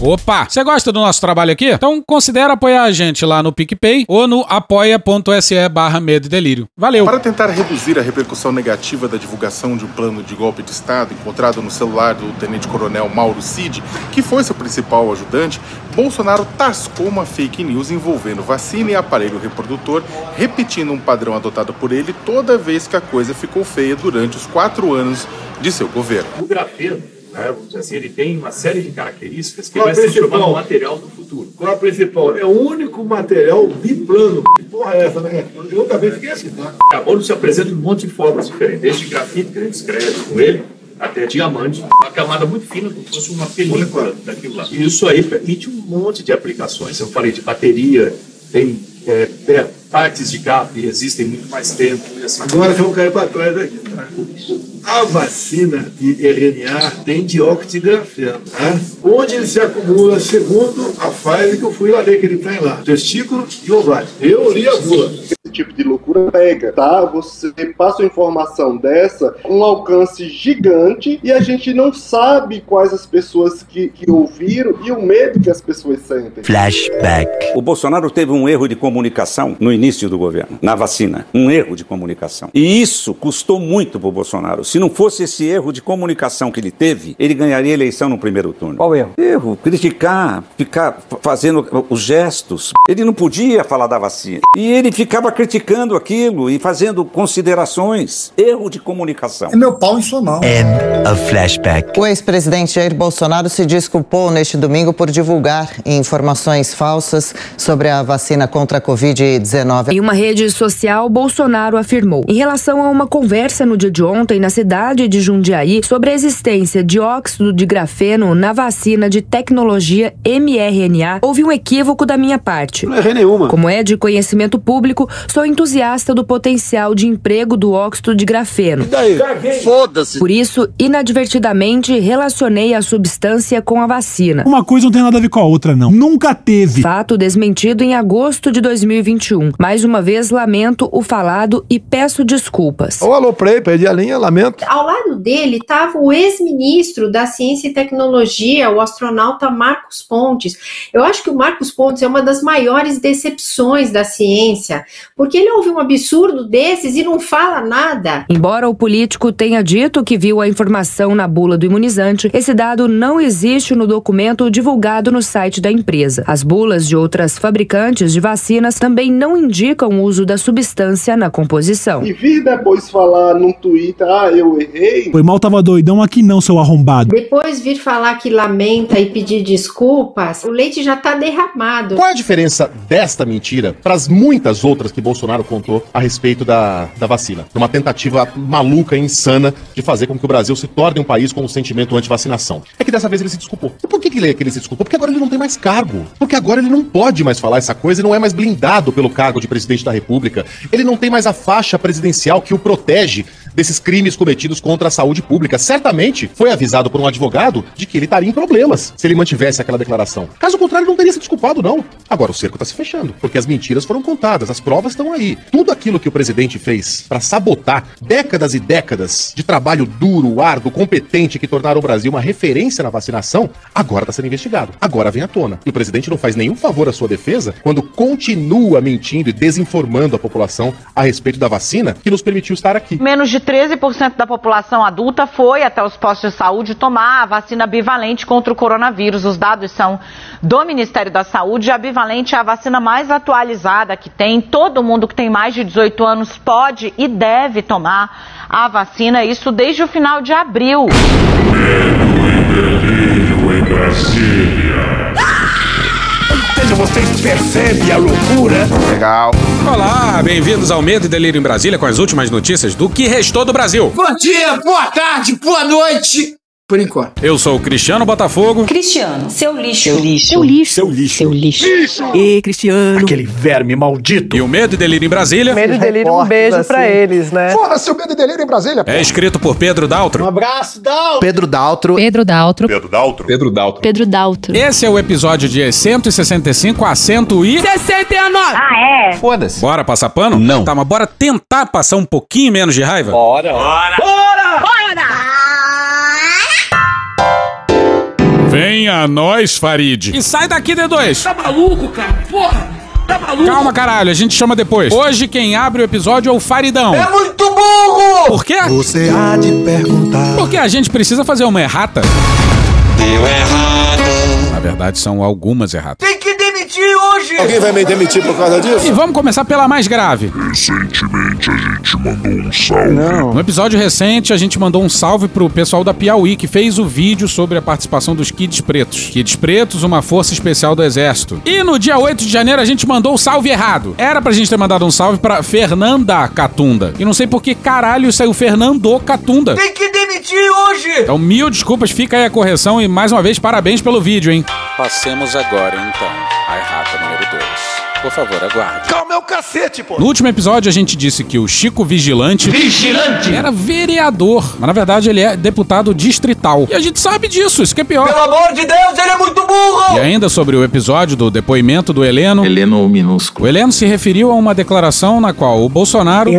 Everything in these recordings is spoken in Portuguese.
Opa! Você gosta do nosso trabalho aqui? Então considere apoiar a gente lá no PicPay ou no apoia.se barra medo e delírio. Valeu! Para tentar reduzir a repercussão negativa da divulgação de um plano de golpe de Estado encontrado no celular do tenente-coronel Mauro Cid, que foi seu principal ajudante, Bolsonaro tascou uma fake news envolvendo vacina e aparelho reprodutor, repetindo um padrão adotado por ele toda vez que a coisa ficou feia durante os quatro anos de seu governo. O grafeno né, assim, ele tem uma série de características que Qual vai se transformar no material do futuro. Qual a principal? É o único material biplano. Que porra é essa, né? Eu também fiquei assim, tá? Carbono se apresenta de um monte de formas diferentes, desde grafite, que a gente escreve com ele, até diamante, uma camada muito fina, como se fosse uma película daquilo lá. E isso aí permite um monte de aplicações. Eu falei de bateria, tem é, partes de que resistem muito mais tempo. Assim. Agora vamos cair para trás aqui. Tá? A vacina de RNA tem dióxido de grafeno. Né? Onde ele se acumula, segundo a Pfizer que eu fui lá ler que ele tem lá? Testículo e ovário. Eu li a bula tipo de loucura pega, tá? Você passa uma informação dessa, um alcance gigante, e a gente não sabe quais as pessoas que, que ouviram e o medo que as pessoas sentem. Flashback. O Bolsonaro teve um erro de comunicação no início do governo, na vacina. Um erro de comunicação. E isso custou muito pro Bolsonaro. Se não fosse esse erro de comunicação que ele teve, ele ganharia a eleição no primeiro turno. Qual erro? Erro. Criticar, ficar fazendo os gestos. Ele não podia falar da vacina. E ele ficava criticando aquilo e fazendo considerações. Erro de comunicação. É meu pau em sua mão. End of flashback. O ex-presidente Jair Bolsonaro se desculpou neste domingo por divulgar informações falsas sobre a vacina contra a Covid-19. Em uma rede social, Bolsonaro afirmou, em relação a uma conversa no dia de ontem na cidade de Jundiaí sobre a existência de óxido de grafeno na vacina de tecnologia mRNA, houve um equívoco da minha parte. Não errei nenhuma. Como é de conhecimento público, sou entusiasta do potencial de emprego do óxido de grafeno. E daí? Foda-se. Por isso, inadvertidamente, relacionei a substância com a vacina. Uma coisa não tem nada a ver com a outra, não. Nunca teve. Fato desmentido em agosto de 2021. Mais uma vez, lamento o falado e peço desculpas. Ô, alô, Prey, perdi a linha, lamento. Ao lado dele estava o ex-ministro da Ciência e Tecnologia, o astronauta Marcos Pontes. Eu acho que o Marcos Pontes é uma das maiores decepções da ciência, porque ele ouve um absurdo desses e não fala nada. Embora o político tenha dito que viu a informação na bula do imunizante, esse dado não existe no documento divulgado no site da empresa. As bulas de outras fabricantes de vacinas também não indicam o uso da substância na composição. E vir depois falar num Twitter, ah, eu errei. Foi mal, tava doidão aqui não, seu arrombado. Depois vir falar que lamenta e pedir desculpas, o leite já tá derramado. Qual a diferença desta mentira para as muitas outras que Bolsonaro contou a respeito da, da vacina? Uma tentativa maluca e insana de fazer com que o Brasil se torne um país com um sentimento anti-vacinação. É que dessa vez ele se desculpou. E por que, que ele, que ele se desculpou? Porque agora ele não tem mais cargo. Porque agora ele não pode mais falar essa coisa e não é mais blindado pelo cargo de presidente da República. Ele não tem mais a faixa presidencial que o protege desses crimes cometidos contra a saúde pública. Certamente foi avisado por um advogado de que ele estaria em problemas se ele mantivesse aquela declaração. Caso contrário, não teria se desculpado, não. Agora o cerco está se fechando, porque as mentiras foram contadas, as provas estão aí. Tudo aquilo que o presidente fez para sabotar décadas e décadas de trabalho duro, árduo, competente que tornaram o Brasil uma referência na vacinação, agora está sendo investigado. Agora vem à tona. E o presidente não faz nenhum favor à sua defesa quando continua mentindo e desinformando a população a respeito da vacina que nos permitiu estar aqui. Menos de 13% da população adulta foi até os postos de saúde tomar a vacina bivalente contra o coronavírus. Os dados são do Ministério da Saúde. A bivalente é a vacina mais atualizada que tem. Todo mundo que tem mais de 18 anos pode e deve tomar a vacina, isso desde o final de abril. em Brasília. Vocês percebem a loucura? Legal. Olá, bem-vindos ao Medo e Delírio em Brasília com as últimas notícias do que restou do Brasil. Bom dia, boa tarde, boa noite. Por enquanto. Eu sou o Cristiano Botafogo. Cristiano, seu lixo. Seu lixo. Seu lixo. Seu lixo. Seu lixo. lixo. E Cristiano. Aquele verme maldito. E o Medo e Delírio em Brasília. Medo e Delírio, um beijo assim. pra eles, né? Foda-se o Medo e Delírio em Brasília. É escrito por Pedro Daltro. Um abraço, Daltro. Pedro Daltro. Pedro Daltro. Pedro Daltro. Pedro Daltro. Pedro Daltro. Esse é o episódio de 165 a 169. 69. Ah, é? Foda-se. Bora passar pano? Não. Tá, mas bora tentar passar um pouquinho menos de raiva? Bora. Bora! Bora! Bora! Minha nós, Farid. E sai daqui, D2. Tá maluco, cara? Porra! Tá maluco? Calma, caralho, a gente chama depois. Hoje quem abre o episódio é o Faridão. É muito burro! Por quê? Você há de perguntar. Porque a gente precisa fazer uma errata. Deu errado. Na verdade, são algumas erratas. Tem que demitir hoje! Alguém vai me demitir por causa disso? E vamos começar pela mais grave. Recentemente a gente mandou um salve. No episódio recente, a gente mandou um salve pro pessoal da Piauí, que fez o vídeo sobre a participação dos Kids Pretos. Kids Pretos, uma força especial do Exército. E no dia 8 de janeiro, a gente mandou o salve errado. Era pra gente ter mandado um salve pra Fernanda Catunda. E não sei por que caralho saiu Fernando Catunda. Tem que demitir hoje! Então, mil desculpas, fica aí a correção e mais uma vez, parabéns pelo vídeo, hein? Passemos agora, então, Por favor, aguarde. Calma cacete, pô! No último episódio, a gente disse que o Chico Vigilante Vigilante! era vereador, mas na verdade ele é deputado distrital. E a gente sabe disso, isso que é pior. Pelo amor de Deus, ele é muito burro! E ainda sobre o episódio do depoimento do Heleno. Heleno minúsculo. O Heleno se referiu a uma declaração na qual o Bolsonaro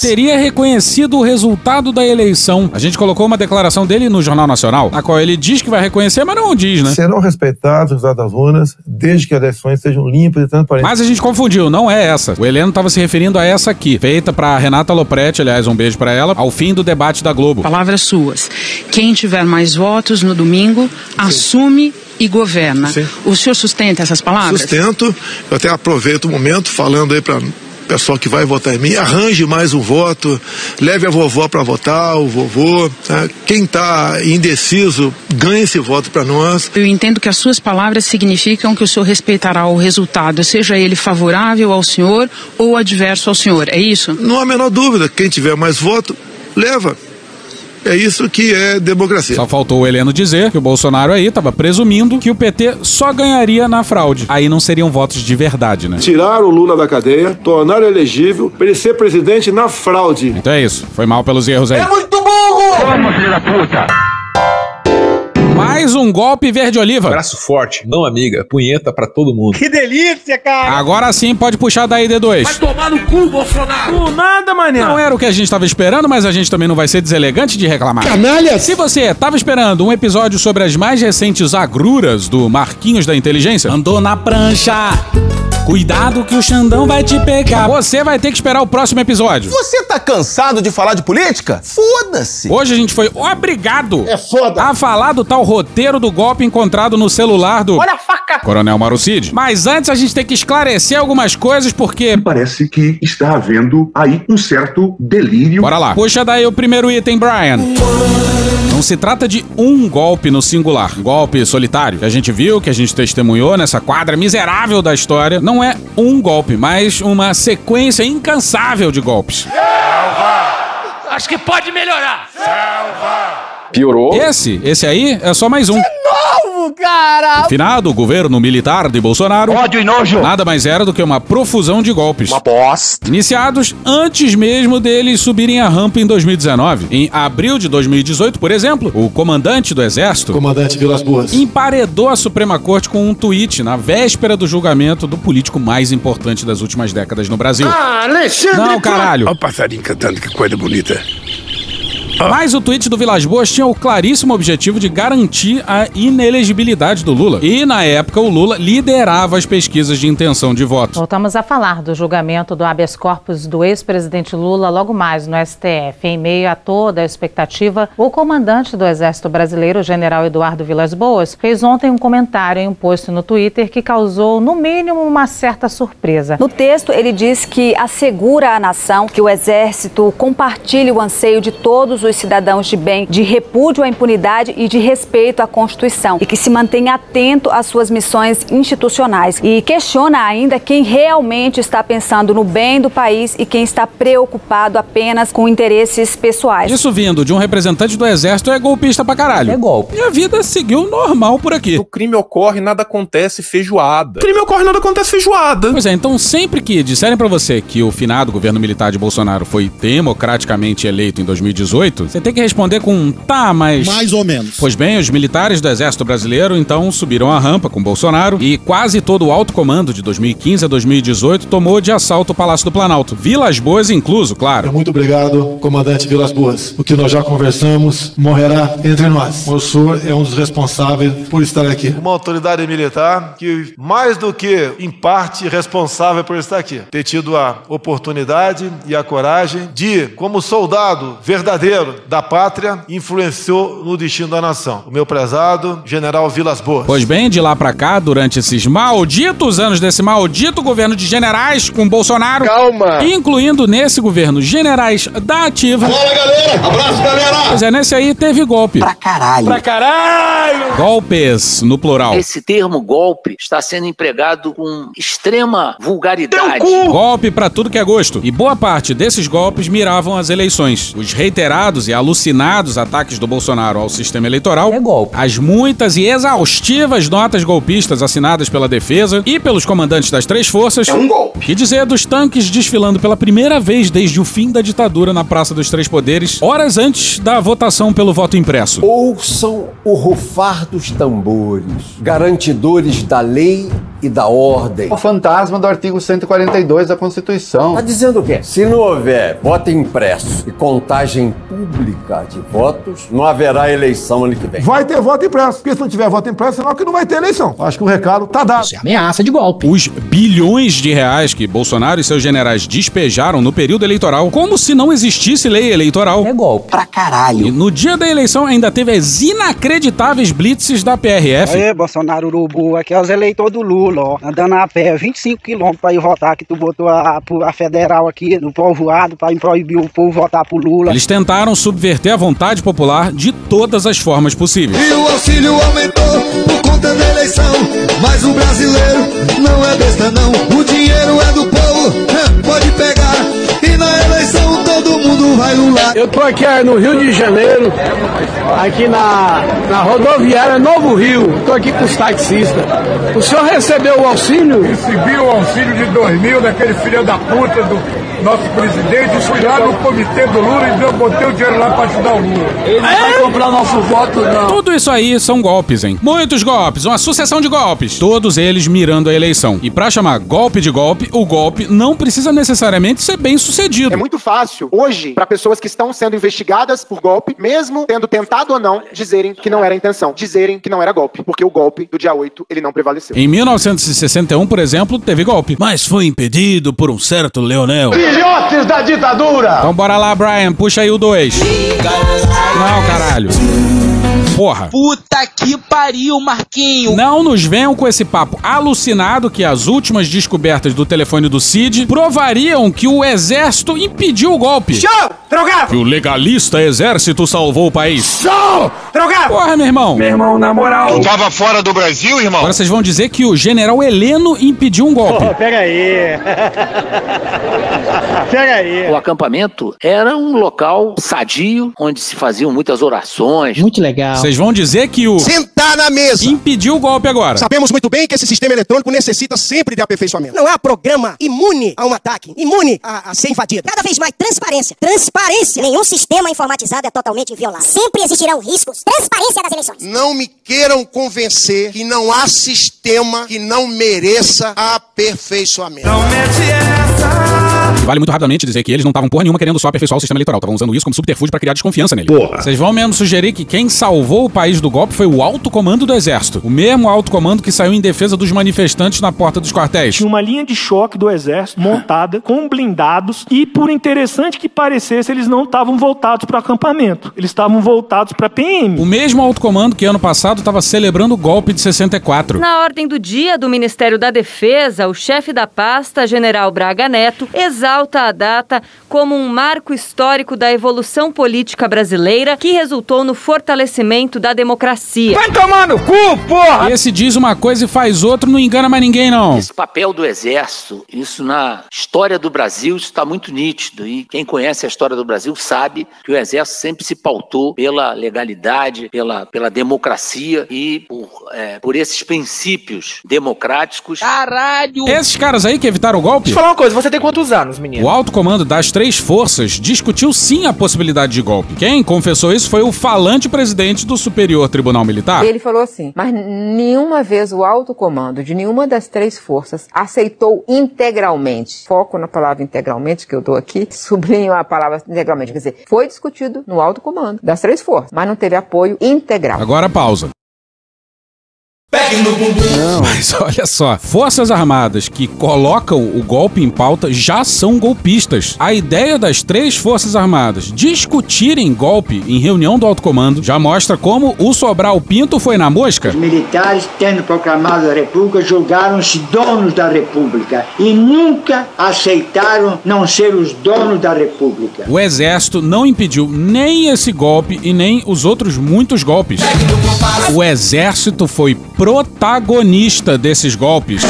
teria reconhecido o resultado da eleição. A gente colocou uma declaração dele no Jornal Nacional, na qual ele diz que vai reconhecer, mas não diz, né? Serão respeitados os resultados das urnas, desde que as eleições sejam limpas e transparentes. Mas a gente confundiu, não é essa. O Heleno estava se referindo a essa aqui, feita pra Renata Lopretti, aliás, um beijo pra ela, ao fim do debate da Globo. Palavras suas. Quem tiver mais votos no domingo, assume e governa. Sim. O senhor sustenta essas palavras? Sustento, eu até aproveito o momento falando aí para pessoal que vai votar em mim, arranje mais um voto, leve a vovó para votar, o vovô. tá? Quem está indeciso, ganhe esse voto para nós. Eu entendo que as suas palavras significam que o senhor respeitará o resultado, seja ele favorável ao senhor ou adverso ao senhor. É isso? Não há a menor dúvida, quem tiver mais voto, leva. É isso que é democracia. Só faltou o Heleno dizer que o Bolsonaro aí estava presumindo que o PT só ganharia na fraude. Aí não seriam votos de verdade, né? Tirar o Lula da cadeia, tornar ele elegível, para ele ser presidente na fraude. Então é isso. Foi mal pelos erros aí. É muito burro! Vamos, filho da puta! Mais um golpe verde-oliva. Braço forte, mão amiga, punheta pra todo mundo. Que delícia, cara! Agora sim pode puxar daí, D2. Vai tomar no cu, Bolsonaro! Por nada, mané. Não era o que a gente estava esperando, mas a gente também não vai ser deselegante de reclamar. Canalha! Se você estava esperando um episódio sobre as mais recentes agruras do Marquinhos da Inteligência, andou na prancha. Cuidado que o Xandão vai te pegar. Você vai ter que esperar o próximo episódio. Você tá cansado de falar de política? Foda-se! Hoje a gente foi obrigado É foda. a falar do tal roteiro do golpe encontrado no celular do Olha a faca! Coronel Marucid. Mas antes a gente tem que esclarecer algumas coisas porque... Parece que está havendo aí um certo delírio. Bora lá. Puxa daí o primeiro item, Brian. Não se trata de um golpe no singular, golpe solitário, que a gente viu, que a gente testemunhou nessa quadra miserável da história. Não é um golpe, mas uma sequência incansável de golpes. Acho que pode melhorar! Piorou. Esse, esse aí é só mais um. Novo, cara! Finado governo militar de Bolsonaro. Ódio e nojo! Nada mais era do que uma profusão de golpes. Uma bosta. Iniciados antes mesmo deles subirem a rampa em 2019. Em abril de 2018, por exemplo, o comandante do exército Comandante Vilas Boas. emparedou a Suprema Corte com um tweet na véspera do julgamento do político mais importante das últimas décadas no Brasil. Ah, Alexandre! Não, caralho. Olha o passarinho cantando, que coisa bonita. Mas o tweet do Vilas Boas tinha o claríssimo objetivo de garantir a inelegibilidade do Lula. E na época o Lula liderava as pesquisas de intenção de voto. Voltamos a falar do julgamento do habeas corpus do ex-presidente Lula logo mais no STF. Em meio a toda a expectativa, o comandante do Exército Brasileiro, o general Eduardo Vilas Boas, fez ontem um comentário em um post no Twitter que causou, no mínimo, uma certa surpresa. No texto, ele diz que assegura à nação que o Exército compartilha o anseio de todos os cidadãos de bem, de repúdio à impunidade e de respeito à Constituição, e que se mantenha atento às suas missões institucionais. E questiona ainda quem realmente está pensando no bem do país e quem está preocupado apenas com interesses pessoais. Isso vindo de um representante do Exército é golpista pra caralho. É golpe. E a vida seguiu normal por aqui. O crime ocorre, nada acontece, feijoada. crime ocorre, nada acontece feijoada. Pois é, então sempre que disserem pra você que o finado governo militar de Bolsonaro foi democraticamente eleito em 2018, 2018? Você tem que responder com um tá, mas. Mais ou menos. Pois bem, os militares do Exército Brasileiro então subiram a rampa com Bolsonaro e quase todo o alto comando de 2015 a 2018 tomou de assalto o Palácio do Planalto. Vilas Boas incluso, claro. Muito obrigado, comandante Vilas Boas. O que nós já conversamos morrerá entre nós. O senhor é um dos responsáveis por estar aqui. Uma autoridade militar que, mais do que em parte responsável por estar aqui, ter tido a oportunidade e a coragem de, como soldado verdadeiro da pátria, influenciou no destino da nação. O meu prezado general Vilas Boas. Pois bem, de lá pra cá, durante esses malditos anos desse maldito governo de generais com Bolsonaro. Calma! Incluindo nesse governo generais da ativa. Fala, galera! Abraço, galera! Pois é, nesse aí teve golpe. Pra caralho. Pra caralho! Golpes, no plural. Esse termo golpe está sendo empregado com extrema vulgaridade. Golpe pra tudo que é gosto. E boa parte desses golpes miravam as eleições. Os reiterados e alucinados ataques do Bolsonaro ao sistema eleitoral. É golpe. As muitas e exaustivas notas golpistas assinadas pela defesa e pelos comandantes das três forças. É um golpe. Que dizer dos tanques desfilando pela primeira vez desde o fim da ditadura na Praça dos Três Poderes, horas antes da votação pelo voto impresso. Ouçam o rufar dos tambores, garantidores da lei e da ordem. O fantasma do artigo 142 da Constituição. Tá dizendo o quê? Se não houver voto impresso e contagem pública de votos, não haverá eleição ano que vem. Vai ter voto impresso. Porque se não tiver voto impresso, senão que não vai ter eleição. Acho que o recado tá dado. Isso é ameaça de golpe. Os bilhões de reais que Bolsonaro e seus generais despejaram no período eleitoral, como se não existisse lei eleitoral. É golpe. Pra caralho. E no dia da eleição ainda teve as inacreditáveis blitzes da PRF. Aê, Bolsonaro Urubu, aqui é os eleitores do Lula, ó. Andando a pé, 25 quilômetros pra ir votar, que tu botou a, a federal aqui no povoado pra proibir o povo votar pro Lula. Eles tentaram subverter a vontade popular de todas as formas possíveis. E o auxílio aumentou por conta da eleição. Mas o brasileiro não é besta, não. O dinheiro é do povo, pode pegar. E na eleição todo mundo vai lular. Eu tô aqui no Rio de Janeiro, aqui na, na rodoviária Novo Rio. Tô aqui com os taxistas. O senhor recebeu o auxílio? Recebi o auxílio de 2 mil daquele filho da puta do nosso presidente. Lá no comitê do Lula e eu botei o dinheiro lá pra ajudar o Lula. Ele não vai comprar nosso voto, não. Tudo isso aí são golpes, hein? Muitos golpes, uma sucessão de golpes. Todos eles mirando a eleição. E pra chamar golpe de golpe, o golpe não precisa necessariamente ser bem sucedido. É muito fácil, hoje, para pessoas que estão sendo investigadas por golpe, mesmo tendo tentado ou não, dizerem que não era intenção, dizerem que não era golpe, porque o golpe do dia 8 ele não prevaleceu. Em 1961, por exemplo, teve golpe, mas foi impedido por um certo Leonel. Filhotes da ditadura! Então bora lá, Brian, puxa aí o 2. Não, caralho. Porra. Puta que pariu, Marquinho. Não nos venham com esse papo alucinado que as últimas descobertas do telefone do Cid provariam que o exército impediu o golpe. Show! Drogado! Que o legalista exército salvou o país. Show! Drogado! Porra, meu irmão. Meu irmão, na moral. Tu tava fora do Brasil, irmão? Agora vocês vão dizer que o general Heleno impediu um golpe. Pô, pega aí. pega aí. O acampamento era um local sadio, onde se faziam muitas orações. Muito legal. Vocês vão dizer que o Sentar na mesa. impediu o golpe agora. Sabemos muito bem que esse sistema eletrônico necessita sempre de aperfeiçoamento. Não há programa imune a um ataque, imune a, a ser invadido. Cada vez mais transparência. Transparência. Nenhum sistema informatizado é totalmente inviolável. Sempre existirão riscos. Transparência das eleições. Não me queiram convencer que não há sistema que não mereça aperfeiçoamento. E vale muito rapidamente dizer que eles não estavam porra nenhuma querendo só aperfeiçoar o sistema eleitoral, estavam usando isso como subterfúgio pra criar desconfiança nele. Porra. Vocês vão mesmo sugerir que quem salvou o país do golpe foi o alto comando do exército. O mesmo alto comando que saiu em defesa dos manifestantes na porta dos quartéis. Tinha uma linha de choque do exército montada com blindados e, por interessante que parecesse, eles não estavam voltados para o acampamento. Eles estavam voltados para PM. O mesmo alto comando que ano passado estava celebrando o golpe de 64. Na ordem do dia do Ministério da Defesa, o chefe da pasta, general Braga Neto, exalta a data como um marco histórico da evolução política brasileira que resultou no fortalecimento da democracia. Vai tomar no cu, porra! Esse diz uma coisa e faz outro, não engana mais ninguém, não. Esse papel do exército, isso na história do Brasil, isso está muito nítido. E quem conhece a história do Brasil sabe que o exército sempre se pautou pela legalidade, pela, pela democracia e por, é, por esses princípios democráticos. Caralho! Esses caras aí que evitaram o golpe? Deixa eu falar uma coisa, você tem quantos anos? Das meninas. O alto comando das três forças discutiu sim a possibilidade de golpe. Quem confessou isso foi o falante presidente do Superior Tribunal Militar. Ele falou assim, mas nenhuma vez o alto comando de nenhuma das três forças aceitou integralmente, foco na palavra integralmente que eu dou aqui, sublinho a palavra integralmente, quer dizer, foi discutido no alto comando das três forças, mas não teve apoio integral. Agora pausa. Mas olha só, Forças Armadas que colocam o golpe em pauta já são golpistas. A ideia das três Forças Armadas discutirem golpe em reunião do alto comando já mostra como o Sobral Pinto foi na mosca. Os militares, tendo proclamado a República, julgaram-se donos da República e nunca aceitaram não ser os donos da República. O exército não impediu nem esse golpe e nem os outros muitos golpes. O exército foi protagonista desses golpes.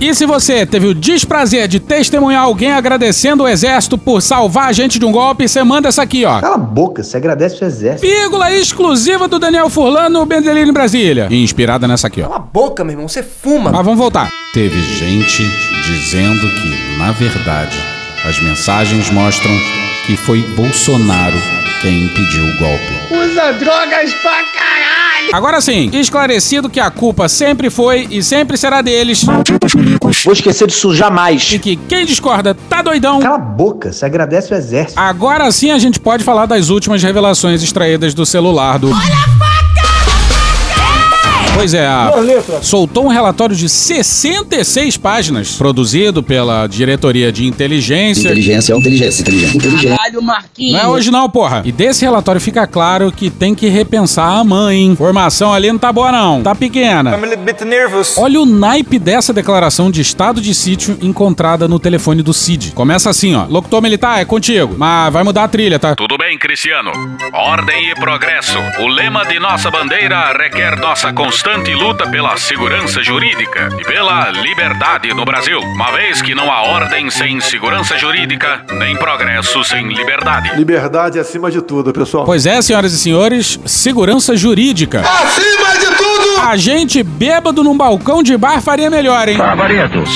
E se você teve o desprazer de testemunhar alguém agradecendo o exército por salvar a gente de um golpe, você manda essa aqui, ó. Cala a boca, você agradece o exército. Vírgula exclusiva do Daniel Furlan no Bendelino em Brasília. Inspirada nessa aqui, ó. Cala a boca, meu irmão, você fuma. Mas vamos voltar. Teve gente dizendo que, na verdade, as mensagens mostram que foi Bolsonaro quem impediu o golpe. Usa drogas pra caralho! Agora sim, esclarecido que a culpa sempre foi e sempre será deles. Vou esquecer disso jamais. E que quem discorda tá doidão. Cala a boca, você agradece o exército. Agora sim a gente pode falar das últimas revelações extraídas do celular do. Pois é, a... soltou um relatório de 66 páginas, produzido pela Diretoria de Inteligência. Inteligência, inteligência, inteligência, inteligência. Caralho, Marquinhos. Não é hoje não, porra. E desse relatório fica claro que tem que repensar a mãe, hein? Formação ali não tá boa não, tá pequena. I'm a little bit nervous. Olha o naipe dessa declaração de estado de sítio encontrada no telefone do Cid. Começa assim, ó. Locutor militar, é contigo. Mas vai mudar a trilha, tá? Tudo bem, Cristiano. Ordem e progresso. O lema de nossa bandeira requer nossa constante luta pela segurança jurídica e pela liberdade no Brasil. Uma vez que não há ordem sem segurança jurídica, nem progresso sem liberdade. Liberdade acima de tudo, pessoal. Pois é, senhoras e senhores, segurança jurídica. Acima de tudo! A gente bêbado num balcão de bar faria melhor, hein?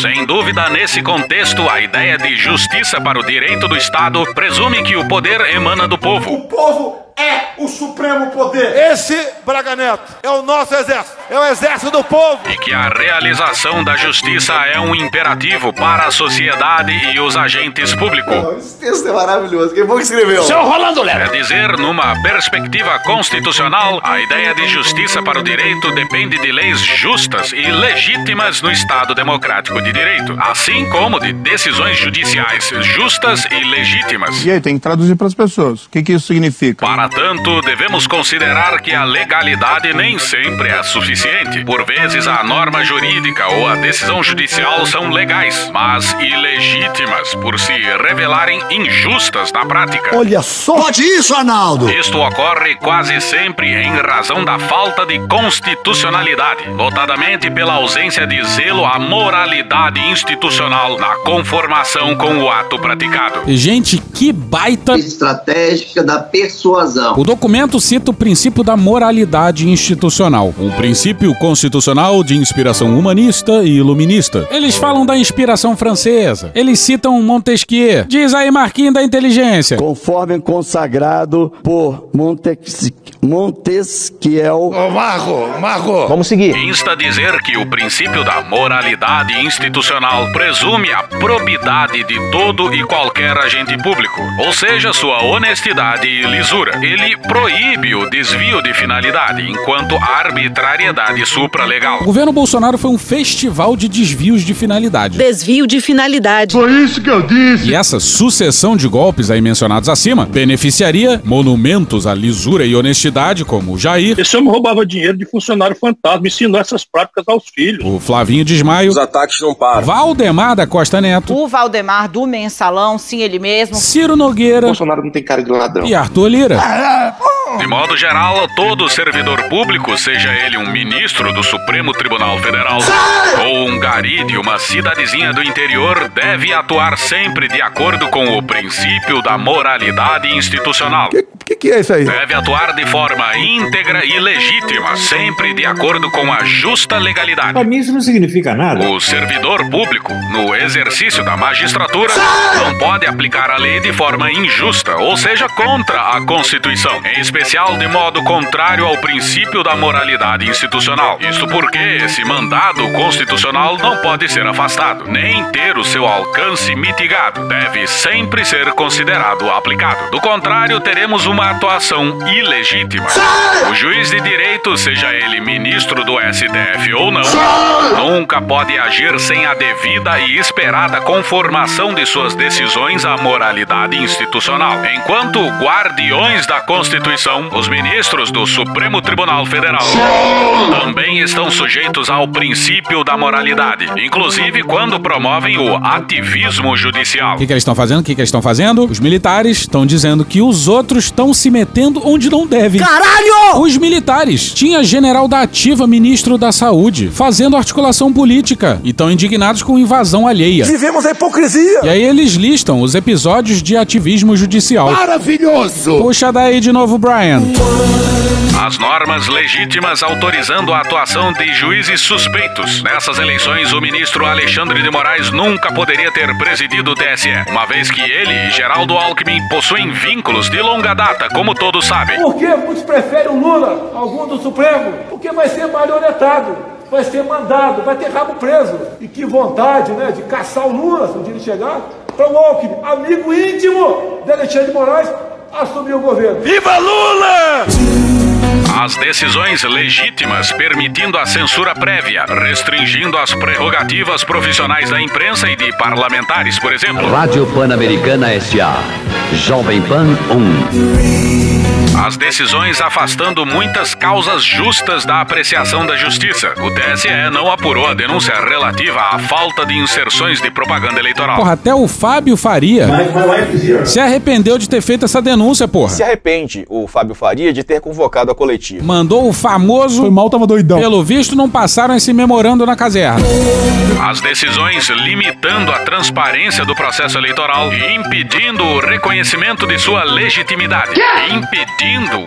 Sem dúvida, nesse contexto, a ideia de justiça para o direito do Estado presume que o poder emana do povo. O povo é o supremo poder. Esse, Braga Neto, é o nosso exército. É o exército do povo. E que a realização da justiça é um imperativo para a sociedade e os agentes públicos. Esse texto é maravilhoso. Quem foi que escreveu? Seu Rolando Lero. É dizer, numa perspectiva constitucional, a ideia de justiça para o direito depende de leis justas e legítimas no Estado democrático de direito, assim como de decisões judiciais justas e legítimas. E aí, tem que traduzir para as pessoas. O que, que isso significa? Para tanto, devemos considerar que a legalidade nem sempre é suficiente. Por vezes, a norma jurídica ou a decisão judicial são legais, mas ilegítimas por se revelarem injustas na prática. Olha só! Pode isso, Arnaldo! Isto ocorre quase sempre em razão da falta de constitucionalidade, notadamente pela ausência de zelo à moralidade institucional na conformação com o ato praticado. Gente, que baita Estratégica da persuasão. O documento cita o princípio da moralidade institucional, um princípio constitucional de inspiração humanista e iluminista. Eles falam da inspiração francesa, eles citam Montesquieu. Diz aí, Marquinhos da Inteligência. Conforme consagrado por. Montesquiel. Ô, Marco, Marco. Vamos seguir. Insta dizer que o princípio da moralidade institucional presume a probidade de todo e qualquer agente público, ou seja, sua honestidade e lisura. Ele proíbe o desvio de finalidade, enquanto a arbitrariedade supralegal. O governo Bolsonaro foi um festival de desvios de finalidade. Desvio de finalidade. Foi isso que eu disse. E essa sucessão de golpes aí mencionados acima beneficiaria monumentos à lisura e honestidade como o Jair, Esse homem roubava dinheiro de funcionário fantasma ensinou essas práticas aos filhos. o Flavinho Desmaio, Os ataques não param. Valdemar da Costa Neto, O Valdemar do Mensalão, sim, ele mesmo. Ciro Nogueira Bolsonaro não tem cara de ladrão. e Arthur Lira. De modo geral, todo servidor público, seja ele um ministro do Supremo Tribunal Federal ou um gari de uma cidadezinha do interior, deve atuar sempre de acordo com o princípio da moralidade institucional. O que, que é isso aí? Deve atuar de forma íntegra e legítima, sempre de acordo com a justa legalidade. Para mim isso não significa nada. O servidor público, no exercício da magistratura, não pode aplicar a lei de forma injusta, ou seja, contra a Constituição, em especial de modo contrário ao princípio da moralidade institucional. Isso porque esse mandado constitucional não pode ser afastado, nem ter o seu alcance mitigado. Deve sempre ser considerado aplicado. Do contrário, teremos uma atuação ilegítima. O juiz de direito, seja ele ministro do STF ou não, nunca pode agir sem a devida e esperada conformação de suas decisões à moralidade institucional. Enquanto guardiões da Constituição, os ministros do Supremo Tribunal Federal também estão sujeitos ao princípio da moralidade, inclusive quando promovem o ativismo judicial. O que, que eles estão fazendo? O que, que eles estão fazendo? Os militares estão dizendo que os outros estão se metendo onde não devem. Caralho! Os militares. Tinha general da ativa, ministro da saúde, fazendo articulação política e estão indignados com invasão alheia. Vivemos a hipocrisia! E aí eles listam os episódios de ativismo judicial. Maravilhoso! Puxa daí de novo, Brian. As normas legítimas autorizando a atuação de juízes suspeitos. Nessas eleições, o ministro Alexandre de Moraes nunca poderia ter presidido o TSE, uma vez que ele e Geraldo Alckmin possuem vínculos de longa data, como todos sabem. Por que muitos preferem o Lula, algum do Supremo? Porque vai ser marionetado, vai ser mandado, vai ter rabo preso. E que vontade, né, de caçar o Lula, se o dia ele chegar, para o Alckmin, amigo íntimo de Alexandre de Moraes, assumir o governo. Viva Lula! As decisões legítimas permitindo a censura prévia, restringindo as prerrogativas profissionais da imprensa e de parlamentares, por exemplo. Rádio Pan-Americana S.A. Jovem Pan 1. As decisões afastando muitas causas justas da apreciação da justiça. O TSE não apurou a denúncia relativa à falta de inserções de propaganda eleitoral. Porra, até o Fábio Faria se arrependeu de ter feito essa denúncia, porra. Se arrepende o Fábio Faria de ter convocado a coletiva. Mandou o famoso. Foi mal, tava doidão. Pelo visto, não passaram esse memorando na caserna. As decisões limitando a transparência do processo eleitoral e impedindo o reconhecimento de sua legitimidade. Impedindo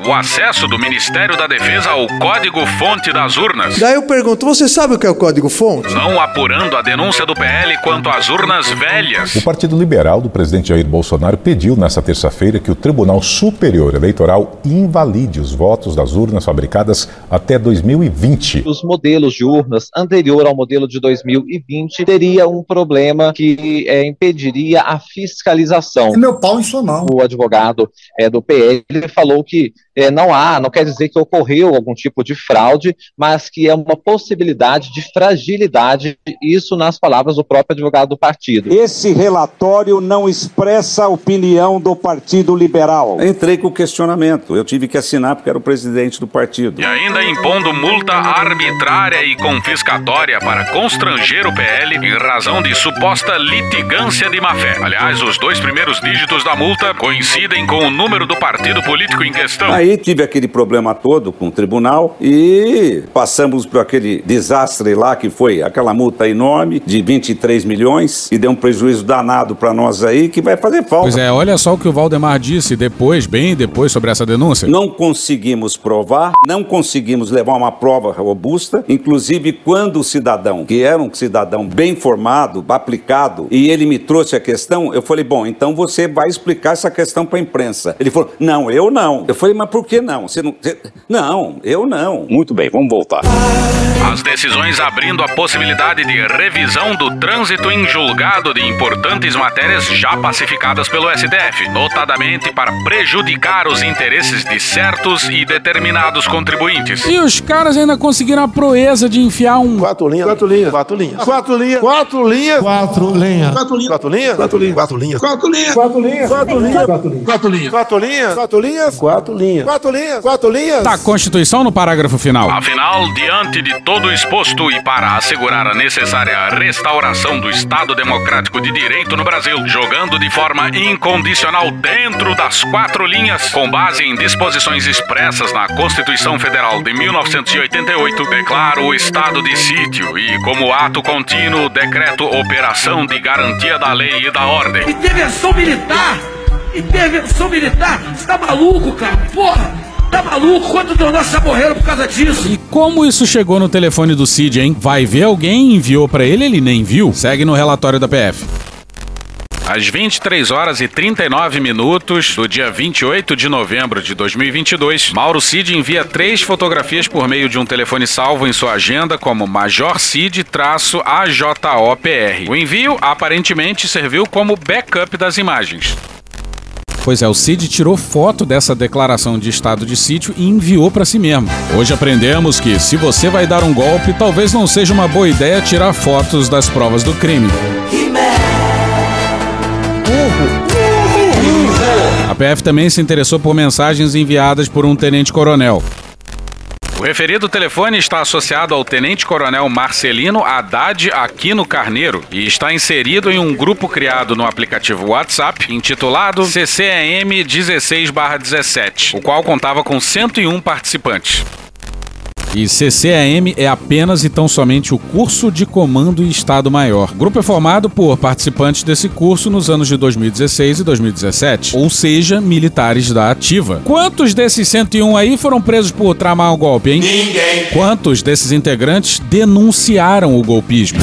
o acesso do Ministério da Defesa ao código-fonte das urnas. Daí eu pergunto, você sabe o que é o código-fonte? Não apurando a denúncia do PL quanto às urnas velhas. O Partido Liberal do presidente Jair Bolsonaro pediu nesta terça-feira que o Tribunal Superior Eleitoral invalide os votos das urnas fabricadas até 2020. Os modelos de urnas anterior ao modelo de 2020 teria um problema que é, impediria a fiscalização. É meu pau em sua mão. O advogado é, do PL falou que é, não há, não quer dizer que ocorreu algum tipo de fraude, mas que é uma possibilidade de fragilidade, isso nas palavras do próprio advogado do partido. Esse relatório não expressa a opinião do Partido Liberal. Entrei com o questionamento, eu tive que assinar porque era o presidente do partido. E ainda impondo multa arbitrária e confiscatória para constranger o PL em razão de suposta litigância de má-fé. Aliás, os dois primeiros dígitos da multa coincidem com o número do partido político em questão. Aí tive aquele problema todo com o tribunal e passamos por aquele desastre lá que foi aquela multa enorme de 23 milhões e deu um prejuízo danado para nós aí que vai fazer falta. Pois é, olha só o que o Valdemar disse depois, bem depois, sobre essa denúncia. Não conseguimos provar, não conseguimos levar uma prova robusta, inclusive quando o cidadão, que era um cidadão bem formado, aplicado, e ele me trouxe a questão, eu falei, bom, então você vai explicar essa questão para a imprensa. Ele falou, não, eu não. Eu falei, mas por que não? Você não, você... não, eu não. Muito bem, vamos voltar. As decisões abrindo a possibilidade de revisão do trânsito em julgado de importantes matérias já pacificadas pelo STF, notadamente para prejudicar os interesses de certos e determinados contribuintes. E os caras ainda conseguiram a proeza de enfiar um. Quatro linhas. Quatro linhas. Quatro linhas. Quatro linhas. Quatro linhas. Quatro linhas. Quatro linhas. Quatro linhas. Quatro linhas. Quatro linhas. Quatro linhas. Quatro linhas. Quatro linhas. Quatro linhas. Quatro linhas. Quatro linhas. Quatro linhas. Quatro linhas. Quatro linhas. Quatro linhas. Da Constituição no parágrafo final. Afinal, diante de todo o exposto e para assegurar a necessária restauração do Estado Democrático de Direito no Brasil, jogando de forma incondicional dentro das quatro linhas, com base em disposições expressas na Constituição Federal de 1988, declaro o estado de sítio e, como ato contínuo, decreto operação de garantia da lei e da ordem. Intervenção militar Intervenção militar? Você tá maluco, cara? Porra! Tá maluco? Quantos de nós já morreram por causa disso? E como isso chegou no telefone do Cid, hein? Vai ver alguém enviou para ele, ele nem viu? Segue no relatório da PF. Às 23 horas e 39 minutos do dia 28 de novembro de 2022, Mauro Cid envia três fotografias por meio de um telefone salvo em sua agenda como Major Cid-AJOPR. O envio aparentemente serviu como backup das imagens. Pois é, o Cid tirou foto dessa declaração de estado de sítio e enviou para si mesmo. Hoje aprendemos que se você vai dar um golpe, talvez não seja uma boa ideia tirar fotos das provas do crime. A PF também se interessou por mensagens enviadas por um tenente-coronel. O referido telefone está associado ao Tenente-Coronel Marcelino Haddad Aquino Carneiro e está inserido em um grupo criado no aplicativo WhatsApp intitulado CCAM 16/17, o qual contava com 101 participantes. E CCAM é apenas e tão somente o curso de Comando e Estado Maior. O grupo é formado por participantes desse curso nos anos de 2016 e 2017, ou seja, militares da ativa. Quantos desses 101 aí foram presos por tramar o golpe, hein? Ninguém. Quantos desses integrantes denunciaram o golpismo?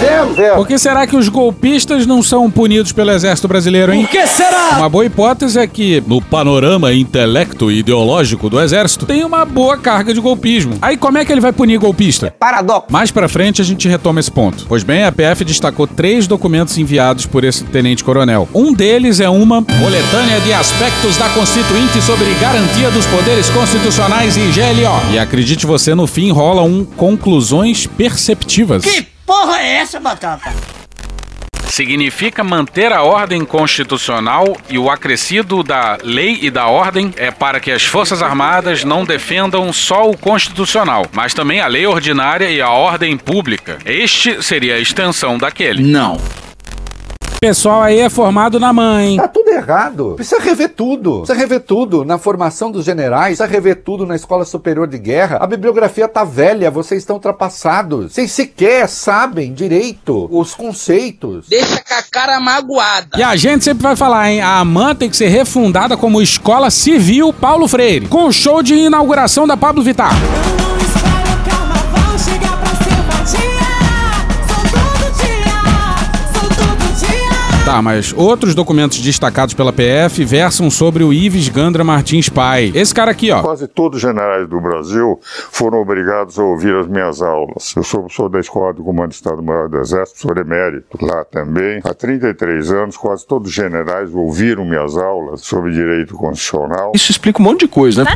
Zero, zero. Por que será que os golpistas não são punidos pelo Exército Brasileiro, hein? Por que será? Uma boa hipótese é que, no panorama intelecto e ideológico do Exército, tem uma boa carga de golpismo. Aí como é que ele vai punir golpista? Paradoxo. Mais pra frente a gente retoma esse ponto. Pois bem, a PF destacou três documentos enviados por esse tenente-coronel. Um deles é uma coletânea de aspectos da Constituinte sobre garantia dos poderes constitucionais e GLO. E acredite você, no fim rola um conclusões perceptivas. Que porra é essa, Batata? Significa manter a ordem constitucional e o acrescido da lei e da ordem é para que as Forças Armadas não defendam só o constitucional, mas também a lei ordinária e a ordem pública. Este seria a extensão daquele. Não. Pessoal aí é formado na mãe. Tá tudo errado. Precisa rever tudo. Precisa rever tudo na formação dos generais, precisa rever tudo na Escola Superior de Guerra. A bibliografia tá velha, vocês estão ultrapassados. Vocês sequer sabem direito os conceitos. Deixa com a cara magoada. E a gente sempre vai falar, hein? A AMAN tem que ser refundada como Escola Civil Paulo Freire, com o show de inauguração da Pablo Vittar. Tá, mas outros documentos destacados pela PF versam sobre o Ives Gandra Martins Pai. Esse cara aqui, ó. Quase todos os generais do Brasil foram obrigados a ouvir as minhas aulas. Eu sou professor da Escola do Comando do Estado-Maior do Exército, sou emérito lá também. Há 33 anos, quase todos os generais ouviram minhas aulas sobre direito constitucional. Isso explica um monte de coisa, né?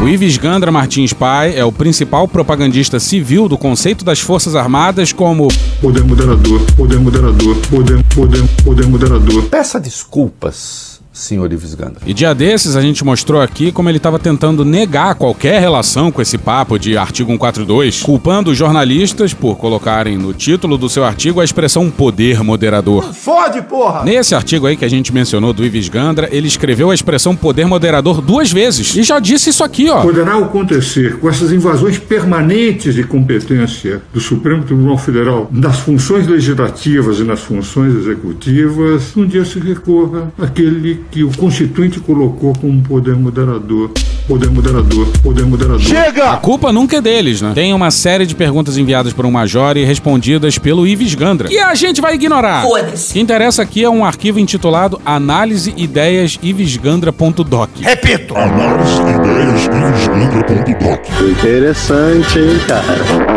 O Ives Gandra Martins Pai é o principal propagandista civil do conceito das Forças Armadas como Poder moderador, poder moderador, poder, poder, poder moderador. Peça desculpas, senhor Ives Gandra. E dia desses a gente mostrou aqui como ele estava tentando negar qualquer relação com esse papo de artigo 142, culpando os jornalistas por colocarem no título do seu artigo a expressão poder moderador. Fode, porra! Nesse artigo aí que a gente mencionou do Ives Gandra, ele escreveu a expressão poder moderador duas vezes e já disse isso aqui, ó. Poderá acontecer com essas invasões permanentes de competência do Supremo Tribunal Federal nas funções legislativas e nas funções executivas, um dia se recorra àquele que o Constituinte colocou como poder moderador. Poder moderador, poder moderador. A culpa nunca é deles, né? Tem uma série de perguntas enviadas por um major e respondidas pelo Ives Gandra. E a gente vai ignorar. Foda-se. O que interessa aqui é um arquivo intitulado Análise Ideias Ivesgandra.doc. Repito. Análise ideias Ivisgandra.doc. Interessante, hein, cara?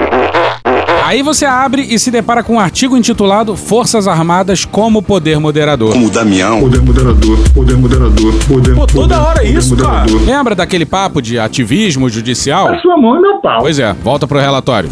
Aí você abre e se depara com um artigo intitulado Forças Armadas como Poder Moderador. Como Damião. Poder moderador, poder moderador, poder. Pô, toda poder, hora é poder isso, cara. Lembra daquele papo de ativismo judicial? Sua mão e meu pau. Pois é, volta pro relatório.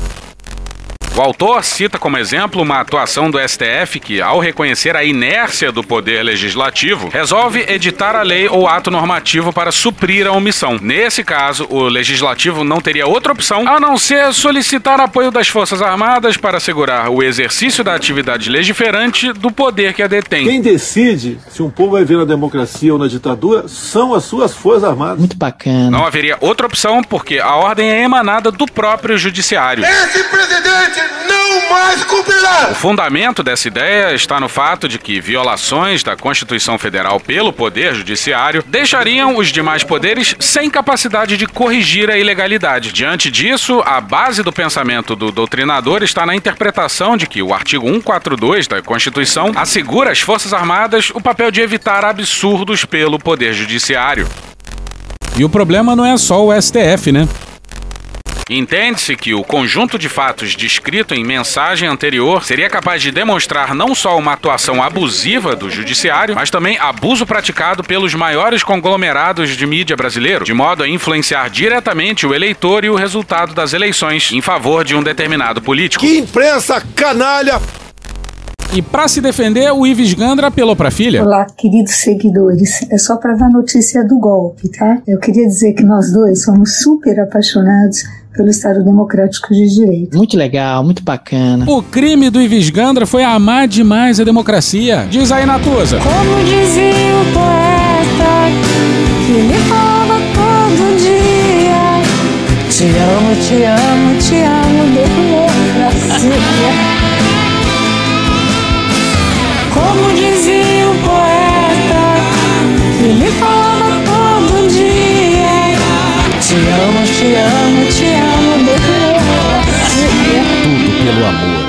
O autor cita como exemplo uma atuação do STF que, ao reconhecer a inércia do poder legislativo, resolve editar a lei ou ato normativo para suprir a omissão. Nesse caso, o legislativo não teria outra opção a não ser solicitar apoio das Forças Armadas para assegurar o exercício da atividade legiferante do poder que a detém. Quem decide se um povo vai ver na democracia ou na ditadura são as suas forças armadas. Muito bacana. Não haveria outra opção porque a ordem é emanada do próprio judiciário. Esse presidente não mais cumprirá! O fundamento dessa ideia está no fato de que violações da Constituição Federal pelo Poder Judiciário deixariam os demais poderes sem capacidade de corrigir a ilegalidade. Diante disso, a base do pensamento do doutrinador está na interpretação de que o artigo 142 da Constituição assegura às Forças Armadas o papel de evitar absurdos pelo Poder Judiciário. E o problema não é só o STF, né? Entende-se que o conjunto de fatos descrito em mensagem anterior seria capaz de demonstrar não só uma atuação abusiva do judiciário, mas também abuso praticado pelos maiores conglomerados de mídia brasileiro, de modo a influenciar diretamente o eleitor e o resultado das eleições em favor de um determinado político. Que imprensa canalha! E para se defender, o Ives Gandra apelou para a filha. Olá, queridos seguidores. É só para dar notícia do golpe, tá? Eu queria dizer que nós dois somos super apaixonados pelo Estado Democrático de Direito. Muito legal, muito bacana. O crime do Ives Gandra foi amar demais a democracia. Diz aí, Natuza. Como dizia o poeta que me falava todo dia: Te amo, te amo, te amo, democracia.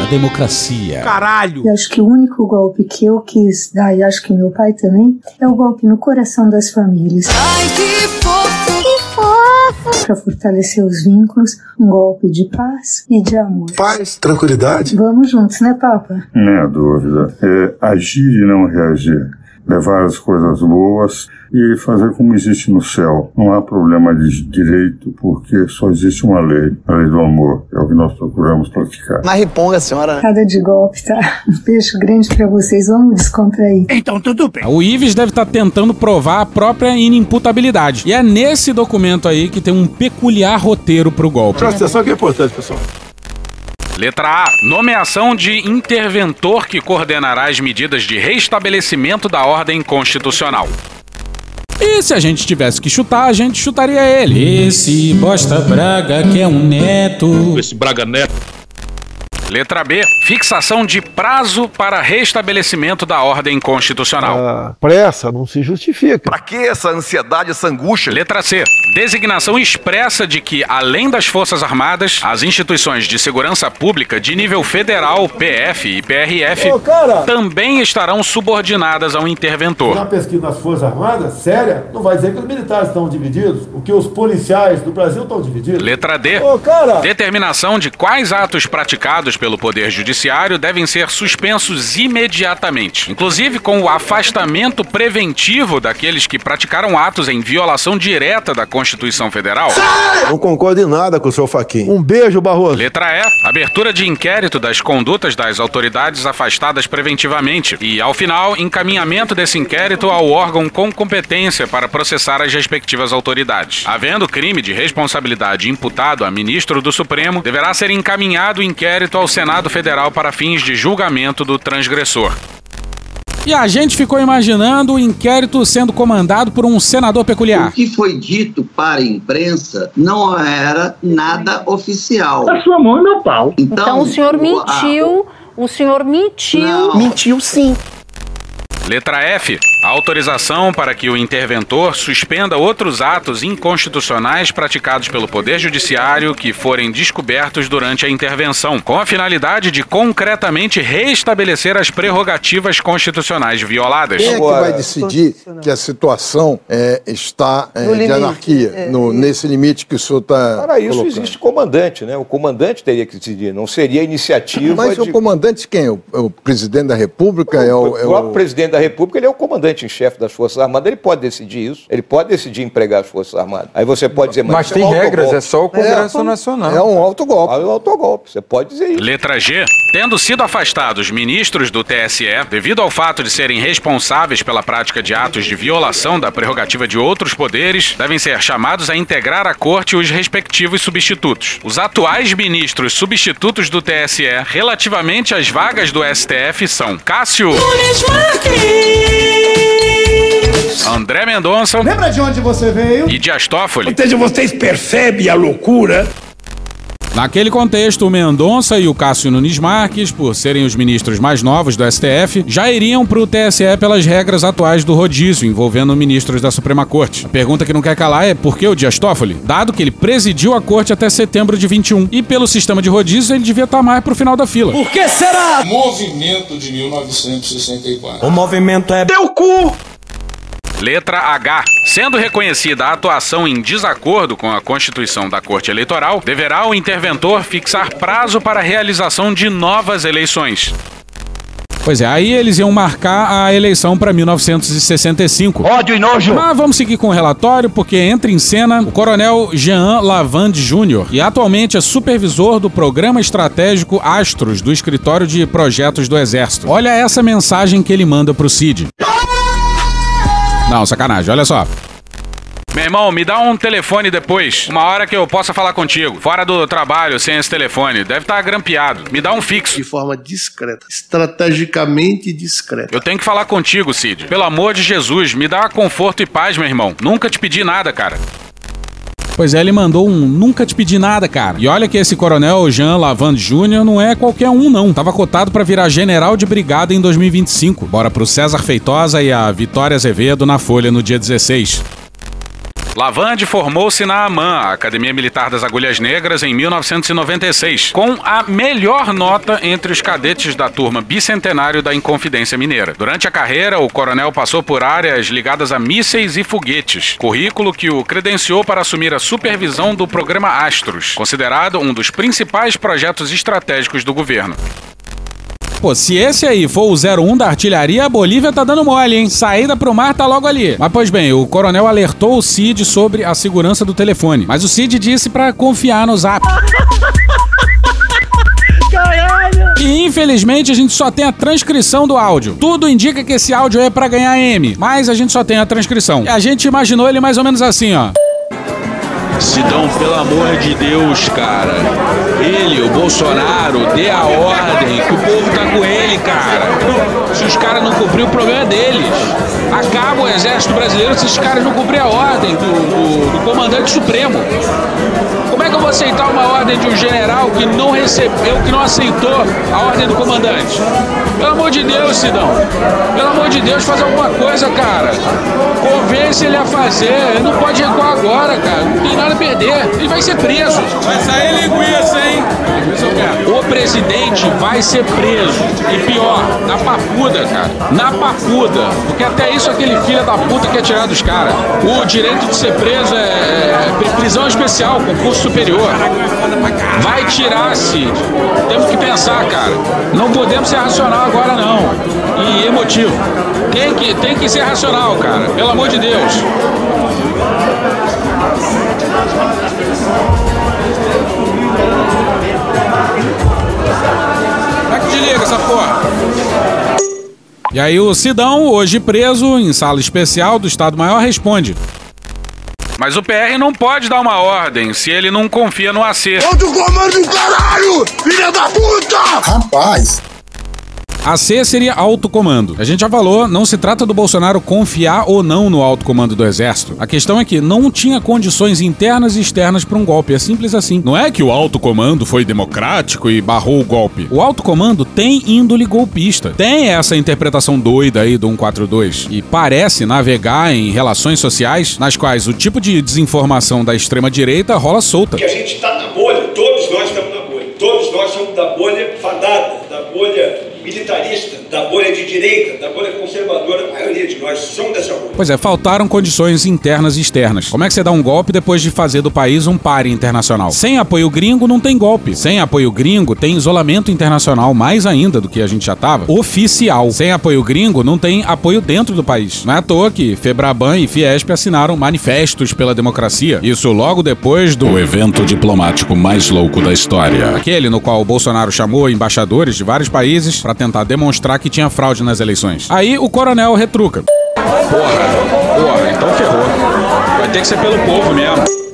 Democracia. Caralho! E acho que o único golpe que eu quis dar, e acho que meu pai também, é o golpe no coração das famílias. Ai, que fofo! Que fofo! Para fortalecer os vínculos, um golpe de paz e de amor. Paz, tranquilidade. Vamos juntos, né, Papa? Não é dúvida. É agir e não reagir. Levar as coisas boas e fazer como existe no céu. Não há problema de direito, porque só existe uma lei, a lei do amor. É o que nós procuramos praticar. Mas riponga, senhora. Cada de golpe, tá? Um beijo grande para vocês. Vamos descontrair. Então tudo bem. O Ives deve estar tentando provar a própria inimputabilidade. E é nesse documento aí que tem um peculiar roteiro pro golpe. Presta atenção que é importante, pessoal. Letra A. Nomeação de interventor que coordenará as medidas de restabelecimento da ordem constitucional. E se a gente tivesse que chutar, a gente chutaria ele. Esse bosta braga que é um neto. Esse Braga Neto. Letra B. Fixação de prazo para restabelecimento da ordem constitucional. A pressa não se justifica. Pra que essa ansiedade, essa angústia? Letra C. Designação expressa de que, além das Forças Armadas, as instituições de segurança pública de nível federal, PF e PRF, Ô, cara. também estarão subordinadas ao interventor. Uma pesquisa nas Forças Armadas, séria, não vai dizer que os militares estão divididos, o que os policiais do Brasil estão divididos. Letra D. Ô, cara. Determinação de quais atos praticados pelo Poder Judiciário devem ser suspensos imediatamente, inclusive com o afastamento preventivo daqueles que praticaram atos em violação direta da Constituição Federal. Não concordo em nada com o seu Faquinho. Um beijo, Barroso. Letra E. Abertura de inquérito das condutas das autoridades afastadas preventivamente. E, ao final, encaminhamento desse inquérito ao órgão com competência para processar as respectivas autoridades. Havendo crime de responsabilidade imputado a ministro do Supremo, deverá ser encaminhado o inquérito ao Senado Federal para fins de julgamento do transgressor. E a gente ficou imaginando o inquérito sendo comandado por um senador peculiar. O que foi dito para a imprensa não era nada oficial. A sua mão e meu pau. Então, Então o senhor mentiu. O senhor mentiu. Não. Mentiu sim. Letra F. Autorização para que o interventor suspenda outros atos inconstitucionais praticados pelo Poder Judiciário que forem descobertos durante a intervenção, com a finalidade de concretamente restabelecer as prerrogativas constitucionais violadas. Quem é que vai decidir que a situação é, está é, No de limite. anarquia, É. no- nesse limite que o senhor está Para isso colocando? existe comandante, né? O comandante teria que decidir, não seria a iniciativa Mas de... o comandante quem? O, o presidente da República? é o, é O próprio o- presidente da República, ele é o comandante em chefe das Forças Armadas, ele pode decidir isso, ele pode decidir empregar as Forças Armadas. Aí você pode dizer, mas, Mas tem é um regras, autogolpe. é só o Congresso Nacional. É um autogolpe. É um autogolpe, você pode dizer isso. Letra G. Tendo sido afastados ministros do TSE devido ao fato de serem responsáveis pela prática de atos de violação da prerrogativa de outros poderes, devem ser chamados a integrar a corte os respectivos substitutos. Os atuais ministros substitutos do TSE relativamente às vagas do STF são Cássio André Mendonça Lembra de onde você veio? e Dias Toffoli. Ou seja, vocês percebem a loucura? Naquele contexto, o Mendonça e o Cássio Nunes Marques, por serem os ministros mais novos do STF, já iriam pro TSE pelas regras atuais do rodízio envolvendo ministros da Suprema Corte. A pergunta que não quer calar é por que o Dias Toffoli? Dado que ele presidiu a corte até setembro de 21 e pelo sistema de rodízio ele devia estar mais pro final da fila. Por que será? Movimento de 1964. O movimento é teu cu! Letra H. Sendo reconhecida a atuação em desacordo com a Constituição da Corte Eleitoral, deverá o interventor fixar prazo para a realização de novas eleições. Pois é, aí eles iam marcar a eleição para 1965. Ódio e nojo! Mas vamos seguir com o relatório, porque entra em cena o coronel Jean Lavande Jr., que atualmente é supervisor do Programa Estratégico Astros do Escritório de Projetos do Exército. Olha essa mensagem que ele manda pro Cid. Não, sacanagem, olha só. Meu irmão, me dá um telefone depois. Uma hora que eu possa falar contigo. Fora do trabalho, sem esse telefone. Deve estar grampeado. Me dá um fixo. De forma discreta. Estrategicamente discreta. Eu tenho que falar contigo, Cid. Pelo amor de Jesus, me dá conforto e paz, meu irmão. Nunca te pedi nada, cara. Pois é, ele mandou um nunca te pedi nada, cara. E olha que esse coronel Jean Lavande Jr. não é qualquer um, não. Tava cotado para virar general de brigada em 2025. Bora pro César Feitosa e a Vitória Azevedo na Folha no dia 16. Lavande formou-se na AMAN, a Academia Militar das Agulhas Negras, em 1996, com a melhor nota entre os cadetes da turma bicentenário da Inconfidência Mineira. Durante a carreira, o coronel passou por áreas ligadas a mísseis e foguetes, currículo que o credenciou para assumir a supervisão do programa Astros, considerado um dos principais projetos estratégicos do governo. Pô, se esse aí for o 01 da artilharia, a Bolívia tá dando mole, hein? Saída pro mar tá logo ali. Mas pois bem, o coronel alertou o Cid sobre a segurança do telefone. Mas o Cid disse para confiar no zap. E infelizmente a gente só tem a transcrição do áudio. Tudo indica que esse áudio é para ganhar M, mas a gente só tem a transcrição. E a gente imaginou ele mais ou menos assim, ó. Sidão, pelo amor de Deus, cara. Ele, o Bolsonaro, dê a ordem que o povo tá com ele, cara. Se os caras não cumprir, o problema é deles. Acaba o exército brasileiro se os caras não cumprir a ordem do, do, do comandante supremo. Como é que eu vou aceitar uma ordem de um general que não recebeu, que não aceitou a ordem do comandante? Pelo amor de Deus, Sidão. Pelo amor de Deus, faz alguma coisa, cara. Convence ele a fazer. Ele não pode recuar agora, cara. Não tem nada a perder. Ele vai ser preso. Vai sair linguiça, hein? O presidente vai ser preso. E pior, na papuda, cara. Na papuda. Porque até isso aquele filho da puta quer tirar dos caras. O direito de ser preso é, é prisão especial, concurso superior. Vai tirar, Cid. Temos que pensar, cara. Não podemos ser racional agora, não. E emotivo. Tem que, tem que ser racional, cara. Pelo amor de Deus. É que desliga essa porra? E aí o Sidão, hoje preso em sala especial do Estado-Maior, responde. Mas o PR não pode dar uma ordem se ele não confia no AC. Outro comando do caralho! Filha da puta! Rapaz! AC seria alto comando. A gente já falou, não se trata do Bolsonaro confiar ou não no alto comando do exército. A questão é que não tinha condições internas e externas para um golpe. É simples assim. Não é que o alto comando foi democrático e barrou o golpe. O alto comando tem índole golpista. Tem essa interpretação doida aí do 142 e parece navegar em relações sociais nas quais o tipo de desinformação da extrema direita rola solta. Que a gente está na bolha, todos nós estamos na bolha. Todos somos da bolha fadada, da bolha militarista, da bolha de direita, da bolha conservadora, a maioria de nós somos dessa bolha. Pois é, faltaram condições internas e externas. Como é que você dá um golpe depois de fazer do país um pare internacional? Sem apoio gringo não tem golpe. Sem apoio gringo tem isolamento internacional, mais ainda do que a gente já tava. Oficial. Sem apoio gringo não tem apoio dentro do país. Não é à toa que Febraban e Fiesp assinaram manifestos pela democracia. Isso logo depois do O evento diplomático mais louco da história. aquele no qual o Bolsonaro chamou embaixadores de vários países para tentar demonstrar que tinha fraude nas eleições. Aí o coronel retruca. Porra, porra, então ferrou. Vai ter que ser pelo povo mesmo.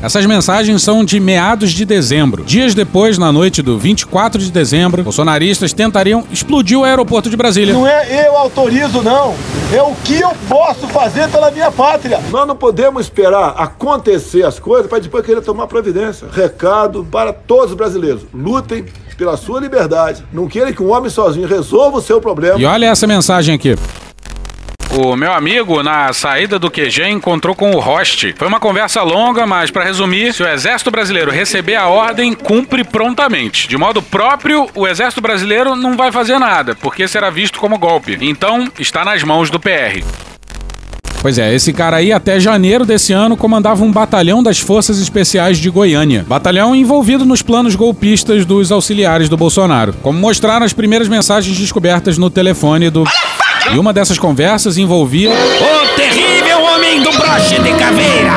Essas mensagens são de meados de dezembro. Dias depois, na noite do 24 de dezembro, bolsonaristas tentariam explodir o aeroporto de Brasília. Não é eu autorizo, não. É o que eu posso fazer pela minha pátria. Nós não podemos esperar acontecer as coisas para depois querer tomar providência. Recado para todos os brasileiros: lutem pela sua liberdade. Não queira que um homem sozinho resolva o seu problema. E olha essa mensagem aqui. O meu amigo, na saída do QG, encontrou com o Rost. Foi uma conversa longa, mas para resumir, se o Exército Brasileiro receber a ordem, cumpre prontamente. De modo próprio, o Exército Brasileiro não vai fazer nada, porque será visto como golpe. Então, está nas mãos do PR. Pois é, esse cara aí até janeiro desse ano comandava um batalhão das Forças Especiais de Goiânia. Batalhão envolvido nos planos golpistas dos auxiliares do Bolsonaro, como mostraram as primeiras mensagens descobertas no telefone do. E uma dessas conversas envolvia. O terrível homem do broche de caveira!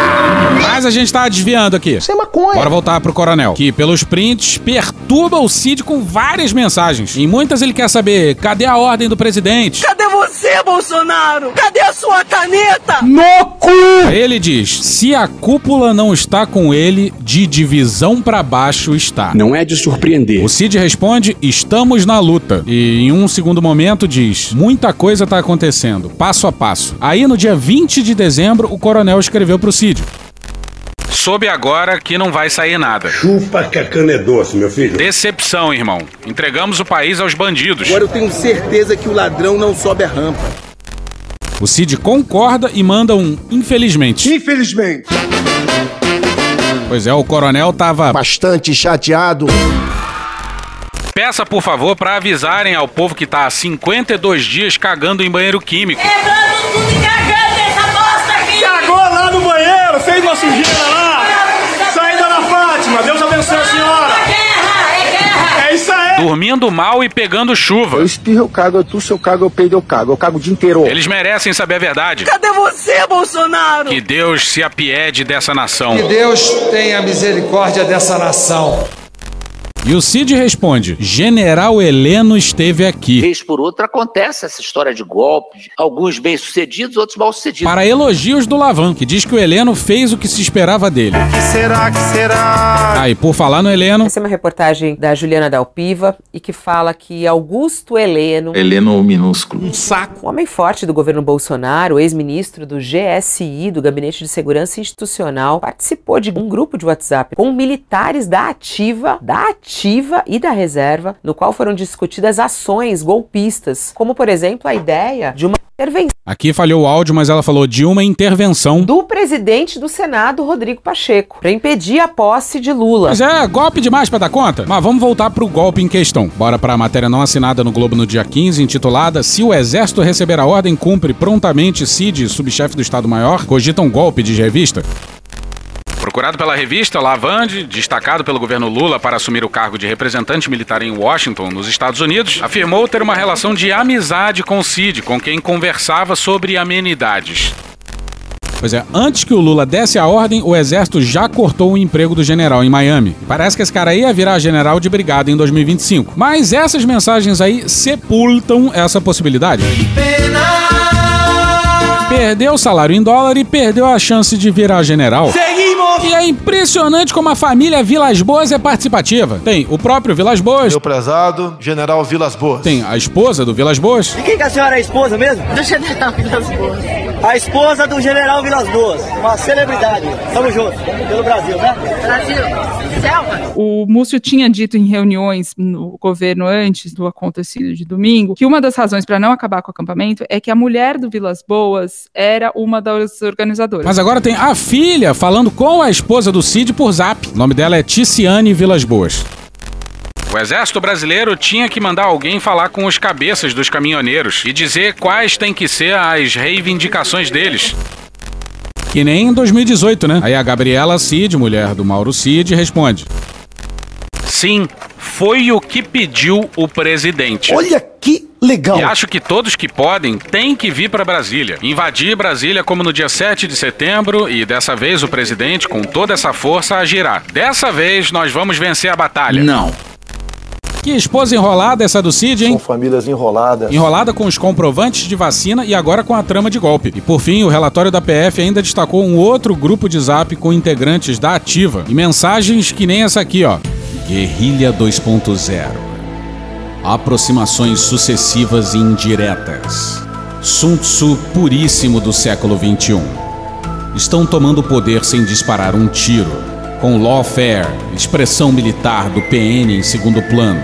Mas a gente tá desviando aqui. Isso é maconha. Bora voltar pro coronel, que pelos prints perturba o Cid com várias mensagens. Em muitas ele quer saber: cadê a ordem do presidente? Cadê você, Bolsonaro? Cadê a sua caneta? No cu! Ele diz: se a cúpula não está com ele, de divisão pra baixo está. Não é de surpreender. O Cid responde: estamos na luta. E em um segundo momento diz: muita coisa tá acontecendo, passo a passo. Aí no dia 20 de dezembro, o coronel escreveu pro Cid. Soube agora que não vai sair nada. Chupa que a cana é doce, meu filho. Decepção, irmão. Entregamos o país aos bandidos. Agora eu tenho certeza que o ladrão não sobe a rampa. O Cid concorda e manda um infelizmente. Infelizmente. Pois é, o coronel tava bastante chateado. Peça, por favor, para avisarem ao povo que tá há 52 dias cagando em banheiro químico. Quebrando tudo e cagando uma sujeira lá! Saída da Fátima, Deus abençoe a senhora! É guerra, é guerra! É isso aí! Dormindo mal e pegando chuva. Eu espirro, eu cago, eu tuço, eu cago, eu peido, eu cago. Eu cago o dia inteiro. Eles merecem saber a verdade. Cadê você, Bolsonaro? Que Deus se apiede dessa nação. Que Deus tenha misericórdia dessa nação. E o Cid responde: General Heleno esteve aqui. Vez por outra acontece essa história de golpes, alguns bem-sucedidos, outros mal-sucedidos. Para elogios do Lavan, que diz que o Heleno fez o que se esperava dele. Que será, que será? Ah, e por falar no Heleno. Essa é uma reportagem da Juliana Dalpiva e que fala que Augusto Heleno. Heleno minúsculo. Um saco. Um homem forte do governo Bolsonaro, ex-ministro do GSI, do Gabinete de Segurança Institucional, participou de um grupo de WhatsApp com militares da Ativa, da Ativa ativa e da reserva, no qual foram discutidas ações golpistas, como por exemplo a ideia de uma intervenção. Aqui falhou o áudio, mas ela falou de uma intervenção do presidente do Senado, Rodrigo Pacheco, para impedir a posse de Lula. Mas é, golpe demais para dar conta? Mas vamos voltar pro golpe em questão. Bora para a matéria não assinada no Globo no dia 15, intitulada Se o Exército receber a ordem, cumpre prontamente Cid, subchefe do Estado-Maior, cogita um golpe de revista. Procurado pela revista Lavande, destacado pelo governo Lula para assumir o cargo de representante militar em Washington, nos Estados Unidos, afirmou ter uma relação de amizade com Cid, com quem conversava sobre amenidades. Pois é, antes que o Lula desse a ordem, o exército já cortou o emprego do general em Miami. Parece que esse cara ia virar general de brigada em 2025. Mas essas mensagens aí sepultam essa possibilidade. Perdeu o salário em dólar e perdeu a chance de virar general. love you. É impressionante como a família Vilas Boas é participativa. Tem o próprio Vilas Boas. Meu prezado, General Vilas Boas. Tem a esposa do Vilas Boas. E quem que a senhora é a esposa mesmo? Do General Vilas Boas. A esposa do General Vilas Boas. Uma celebridade. Tamo junto. Pelo Brasil, né? Brasil. Selva. O Múcio tinha dito em reuniões no governo antes do acontecido de domingo que uma das razões para não acabar com o acampamento é que a mulher do Vilas Boas era uma das organizadoras. Mas agora tem a filha falando com a esposa do Cid por zap. O nome dela é Ticiane Vilas Boas. O exército brasileiro tinha que mandar alguém falar com os cabeças dos caminhoneiros e dizer quais têm que ser as reivindicações deles. Que nem em 2018, né? Aí a Gabriela Cid, mulher do Mauro Cid, responde: Sim, foi o que pediu o presidente. Olha que legal. E acho que todos que podem têm que vir para Brasília. Invadir Brasília como no dia 7 de setembro e dessa vez o presidente, com toda essa força, agirá. Dessa vez nós vamos vencer a batalha. Não. Que esposa enrolada essa do Cid, hein? São famílias enroladas. Enrolada com os comprovantes de vacina e agora com a trama de golpe. E por fim, o relatório da PF ainda destacou um outro grupo de zap com integrantes da Ativa. E mensagens que nem essa aqui, ó. Guerrilha 2.0. Aproximações sucessivas e indiretas. Sun Tzu puríssimo do século XXI. Estão tomando poder sem disparar um tiro. Com lawfare, expressão militar do PN em segundo plano.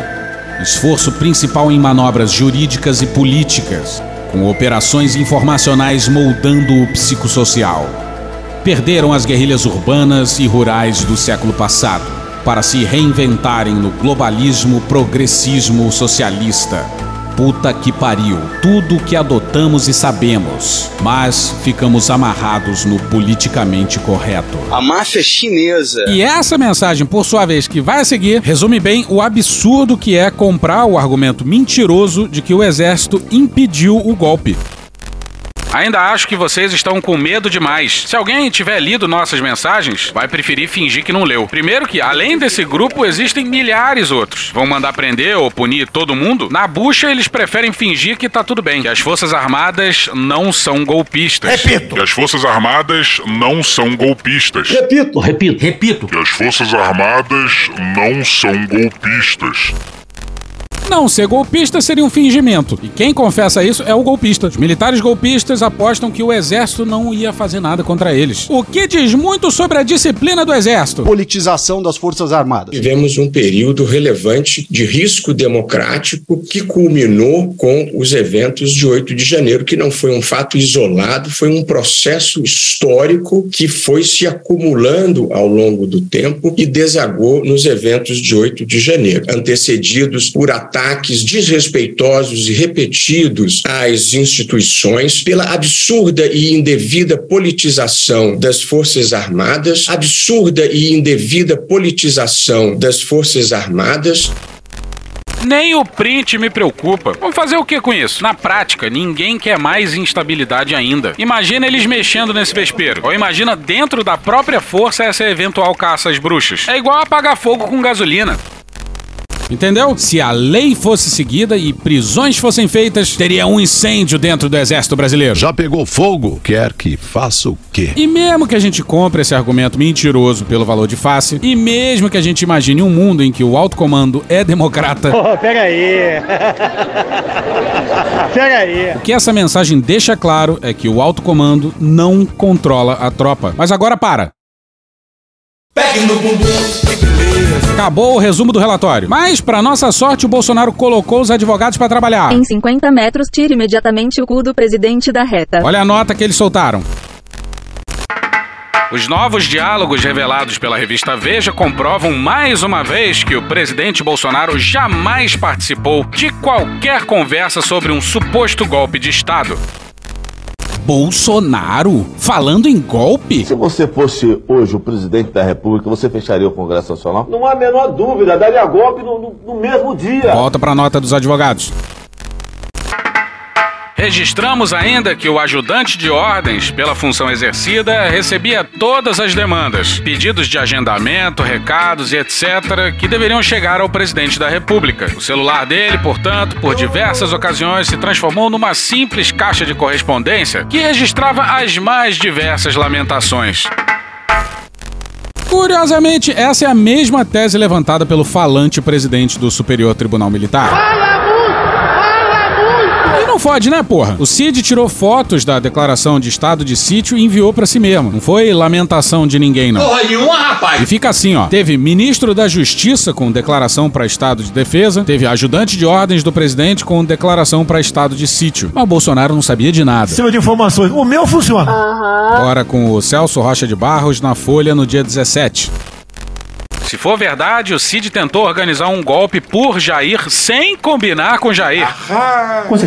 Esforço principal em manobras jurídicas e políticas, com operações informacionais moldando o psicossocial. Perderam as guerrilhas urbanas e rurais do século passado para se reinventarem no globalismo progressismo socialista. Puta que pariu, tudo que adotamos e sabemos, mas ficamos amarrados no politicamente correto. A máfia chinesa. E essa mensagem, por sua vez, que vai a seguir, resume bem o absurdo que é comprar o argumento mentiroso de que o exército impediu o golpe. Ainda acho que vocês estão com medo demais. Se alguém tiver lido nossas mensagens, vai preferir fingir que não leu. Primeiro que, além desse grupo, existem milhares outros. Vão mandar prender ou punir todo mundo? Na bucha, eles preferem fingir que tá tudo bem, que as Forças Armadas não são golpistas. Repito. Que as Forças Armadas não são golpistas. Repito, repito, repito. Que as Forças Armadas não são golpistas. Não ser golpista seria um fingimento. E quem confessa isso é o golpista. Os militares golpistas apostam que o exército não ia fazer nada contra eles. O que diz muito sobre a disciplina do exército. Politização das Forças Armadas. Vivemos um período relevante de risco democrático que culminou com os eventos de 8 de janeiro, que não foi um fato isolado, foi um processo histórico que foi se acumulando ao longo do tempo e desagou nos eventos de 8 de janeiro, antecedidos por ataques ataques desrespeitosos e repetidos às instituições, pela absurda e indevida politização das Forças Armadas, absurda e indevida politização das Forças Armadas. Nem o print me preocupa. Vamos fazer o que com isso? Na prática, ninguém quer mais instabilidade ainda. Imagina eles mexendo nesse vespeiro. Ou imagina dentro da própria força essa eventual caça às bruxas. É igual apagar fogo com gasolina. Entendeu? Se a lei fosse seguida e prisões fossem feitas, teria um incêndio dentro do exército brasileiro. Já pegou fogo? Quer que faça o quê? E mesmo que a gente compre esse argumento mentiroso pelo valor de face, e mesmo que a gente imagine um mundo em que o alto comando é democrata. Oh, pega aí. pega aí. O que essa mensagem deixa claro é que o alto comando não controla a tropa. Mas agora para. Pegue no bumbum. Acabou o resumo do relatório. Mas, para nossa sorte, o Bolsonaro colocou os advogados para trabalhar. Em 50 metros, tire imediatamente o cu do presidente da reta. Olha a nota que eles soltaram. Os novos diálogos revelados pela revista Veja comprovam mais uma vez que o presidente Bolsonaro jamais participou de qualquer conversa sobre um suposto golpe de Estado. Bolsonaro falando em golpe? Se você fosse hoje o presidente da República, você fecharia o Congresso Nacional? Não há a menor dúvida, daria golpe no, no, no mesmo dia. Volta para a nota dos advogados. Registramos ainda que o ajudante de ordens, pela função exercida, recebia todas as demandas, pedidos de agendamento, recados e etc., que deveriam chegar ao presidente da República. O celular dele, portanto, por diversas ocasiões se transformou numa simples caixa de correspondência que registrava as mais diversas lamentações. Curiosamente, essa é a mesma tese levantada pelo falante presidente do Superior Tribunal Militar. Não fode, né, porra? O Cid tirou fotos da declaração de estado de sítio e enviou para si mesmo. Não foi lamentação de ninguém, não. Porra nenhuma, rapaz! E fica assim, ó. Teve ministro da Justiça com declaração para estado de defesa, teve ajudante de ordens do presidente com declaração para estado de sítio. Mas o Bolsonaro não sabia de nada. Sistema de informações. O meu funciona. Agora com o Celso Rocha de Barros na Folha no dia 17. Se for verdade, o Cid tentou organizar um golpe por Jair sem combinar com Jair.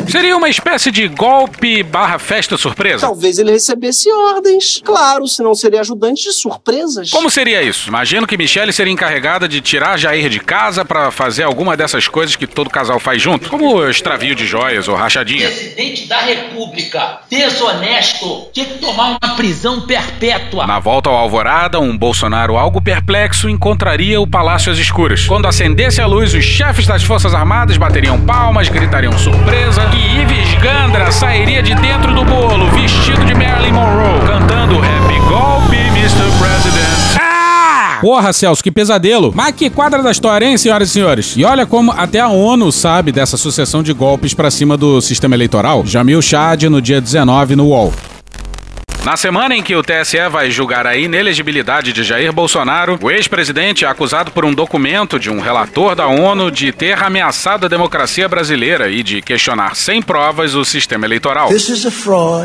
Seria uma espécie de golpe barra festa surpresa? Talvez ele recebesse ordens. Claro, senão seria ajudante de surpresas. Como seria isso? Imagino que Michelle seria encarregada de tirar Jair de casa para fazer alguma dessas coisas que todo casal faz junto, como extravio de joias ou rachadinha. Presidente da República, desonesto, tinha que tomar uma prisão perpétua. Na volta ao Alvorada, um Bolsonaro algo perplexo encontra mostraria o Palácio às escuras. Quando acendesse a luz, os chefes das Forças Armadas bateriam palmas, gritariam surpresa e Ives Gandra sairia de dentro do bolo, vestido de Marilyn Monroe, cantando Happy Golpe, Mr. President. Porra, Celso, que pesadelo. Mas que quadra da história, hein, senhoras e senhores? E olha como até a ONU sabe dessa sucessão de golpes pra cima do sistema eleitoral. Jamil Chad no dia 19 no UOL. Na semana em que o TSE vai julgar a inelegibilidade de Jair Bolsonaro, o ex-presidente é acusado por um documento de um relator da ONU de ter ameaçado a democracia brasileira e de questionar sem provas o sistema eleitoral.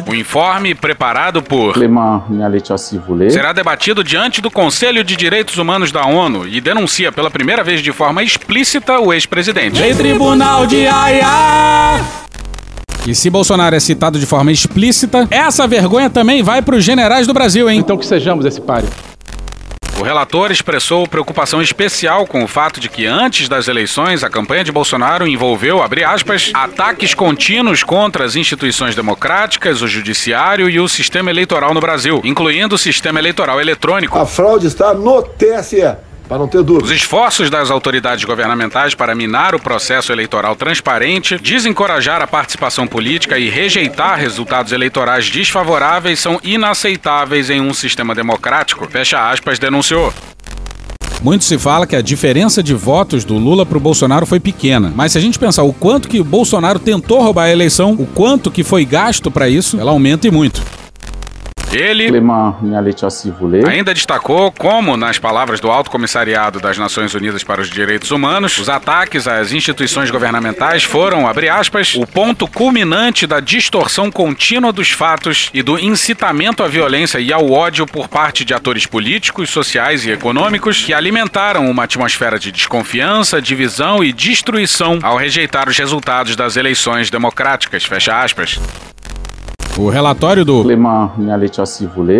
O informe, preparado por será debatido diante do Conselho de Direitos Humanos da ONU e denuncia pela primeira vez de forma explícita o ex-presidente. Em tribunal de Haia! E se Bolsonaro é citado de forma explícita, essa vergonha também vai para os generais do Brasil, hein? Então que sejamos esse páreo. O relator expressou preocupação especial com o fato de que antes das eleições a campanha de Bolsonaro envolveu, abre aspas, ataques contínuos contra as instituições democráticas, o judiciário e o sistema eleitoral no Brasil, incluindo o sistema eleitoral eletrônico. A fraude está no TSE. Para não ter dúvida. Os esforços das autoridades governamentais para minar o processo eleitoral transparente, desencorajar a participação política e rejeitar resultados eleitorais desfavoráveis são inaceitáveis em um sistema democrático. Fecha aspas, denunciou. Muito se fala que a diferença de votos do Lula pro Bolsonaro foi pequena. Mas se a gente pensar o quanto que o Bolsonaro tentou roubar a eleição, o quanto que foi gasto para isso, ela aumenta e muito. Ele ainda destacou como, nas palavras do Alto Comissariado das Nações Unidas para os Direitos Humanos, os ataques às instituições governamentais foram, abre aspas, o ponto culminante da distorção contínua dos fatos e do incitamento à violência e ao ódio por parte de atores políticos, sociais e econômicos que alimentaram uma atmosfera de desconfiança, divisão e destruição ao rejeitar os resultados das eleições democráticas, fecha aspas. O relatório do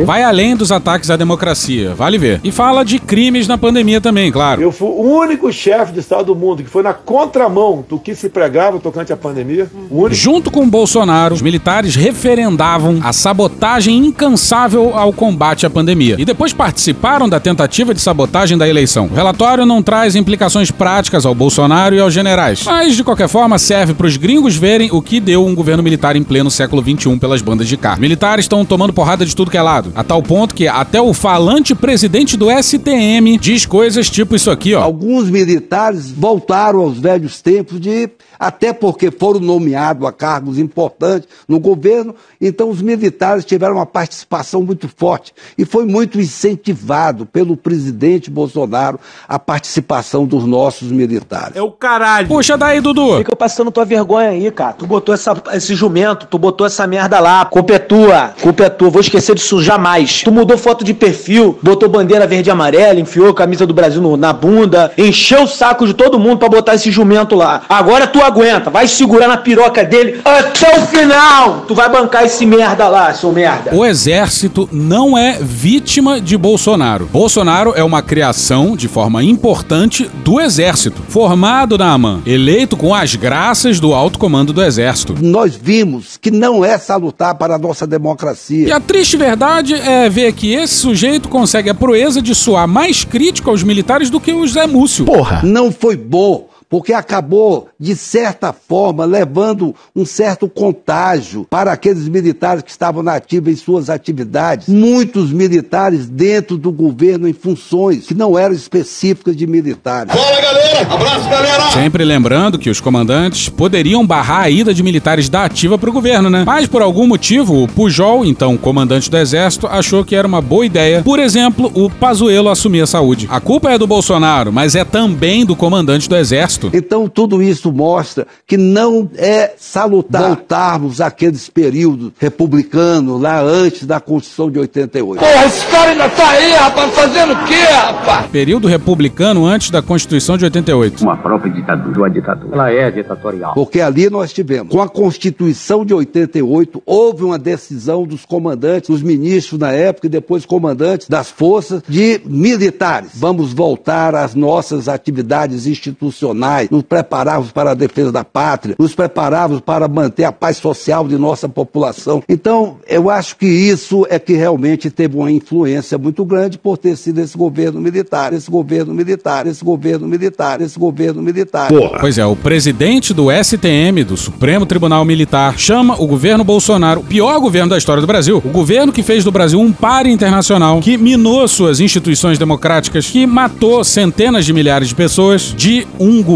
vai além dos ataques à democracia, vale ver. E fala de crimes na pandemia também, claro. Eu fui o único chefe de Estado do mundo que foi na contramão do que se pregava tocante à pandemia. O único. Junto com Bolsonaro, os militares referendavam a sabotagem incansável ao combate à pandemia. E depois participaram da tentativa de sabotagem da eleição. O relatório não traz implicações práticas ao Bolsonaro e aos generais. Mas, de qualquer forma, serve para os gringos verem o que deu um governo militar em pleno século XXI pelas bandas de cá. Militares estão tomando porrada de tudo que é lado. A tal ponto que até o falante presidente do STM diz coisas tipo isso aqui, ó. Alguns militares voltaram aos velhos tempos de até porque foram nomeados a cargos importantes no governo, então os militares tiveram uma participação muito forte e foi muito incentivado pelo presidente Bolsonaro a participação dos nossos militares. É o caralho. Puxa daí, Dudu. Fica passando tua vergonha aí, cara. Tu botou essa, esse jumento, tu botou essa merda lá. Culpa é tua, culpa é tua. Vou esquecer disso jamais. Tu mudou foto de perfil, botou bandeira verde e amarela, enfiou a camisa do Brasil no- na bunda, encheu o saco de todo mundo pra botar esse jumento lá. Agora tu aguenta, vai segurar na piroca dele até o final. Tu vai bancar esse merda lá, seu merda. O exército não é vítima de Bolsonaro. Bolsonaro é uma criação, de forma importante, do exército. Formado na AMAN, eleito com as graças do alto comando do exército. Nós vimos que não é salutar para a nossa democracia. E a triste verdade é ver que esse sujeito consegue a proeza de soar mais crítico aos militares do que o Zé Múcio. Porra! Não foi bom, porque acabou, de certa forma, levando um certo contágio para aqueles militares que estavam na ativa em suas atividades. Muitos militares dentro do governo em funções que não eram específicas de militares. Fala galera, abraço galera! Sempre lembrando que os comandantes poderiam barrar a ida de militares da ativa para o governo, né? Mas por algum motivo, o Pujol, então comandante do exército, achou que era uma boa ideia, por exemplo, o Pazuello assumir a saúde. A culpa é do Bolsonaro, mas é também do comandante do exército. Então, tudo isso mostra que não é salutar voltarmos àqueles períodos republicanos, lá antes da Constituição de 88. Porra, esse cara ainda tá aí, rapaz, fazendo o quê, rapaz? Período republicano antes da Constituição de 88. Uma própria ditadura. Uma ditadura. Ela é ditatorial. Porque ali nós tivemos, com a Constituição de 88, houve uma decisão dos comandantes, dos ministros na época e depois comandantes das forças de militares. Vamos voltar às nossas atividades institucionais nacionais, nos preparávamos para a defesa da pátria, nos preparávamos para manter a paz social de nossa população. Então, eu acho que isso é que realmente teve uma influência muito grande por ter sido esse governo militar, esse governo militar, esse governo militar, esse governo militar. Pois é, o presidente do STM, do Supremo Tribunal Militar, chama o governo Bolsonaro o pior governo da história do Brasil. O governo que fez do Brasil um páreo internacional, que minou suas instituições democráticas, que matou centenas de milhares de pessoas, de um governo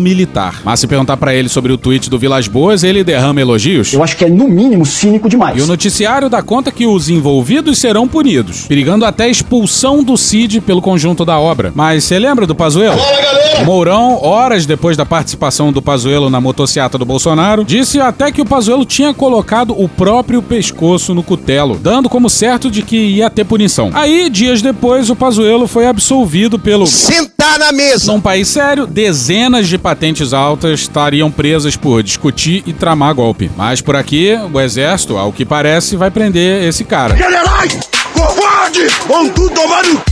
militar. Mas se perguntar pra ele sobre o tweet do Vilas Boas, ele derrama elogios. Eu acho que é, no mínimo, cínico demais. E o noticiário dá conta que os envolvidos serão punidos, perigando até a expulsão do Cid pelo conjunto da obra. Mas você lembra do Pazuello? O Mourão, horas depois da participação do Pazuello na motociata do Bolsonaro, disse até que o Pazuello tinha colocado o próprio pescoço no cutelo, dando como certo de que ia ter punição. Aí, dias depois, o Pazuello foi absolvido pelo Sentar na mesa! Num país sério, dezenas de patentes altas estariam presas por discutir e tramar golpe. Mas por aqui, o exército, ao que parece, vai prender esse cara. Generais! Covarde! Vão tudo tomar no!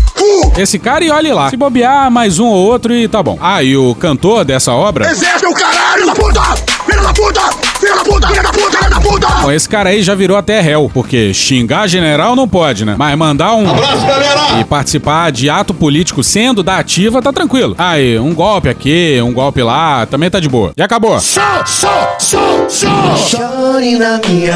Esse cara e olhe lá. Se bobear, mais um ou outro e tá bom. Ah, e o cantor dessa obra? Exército é o caralho da puta! Filho da puta! Puta! Da puta! Da puta! Bom, esse cara aí já virou até réu, porque xingar general não pode, né? Mas mandar um. Abraço, galera! E participar de ato político sendo da ativa tá tranquilo. Aí, um golpe aqui, um golpe lá, também tá de boa. E acabou.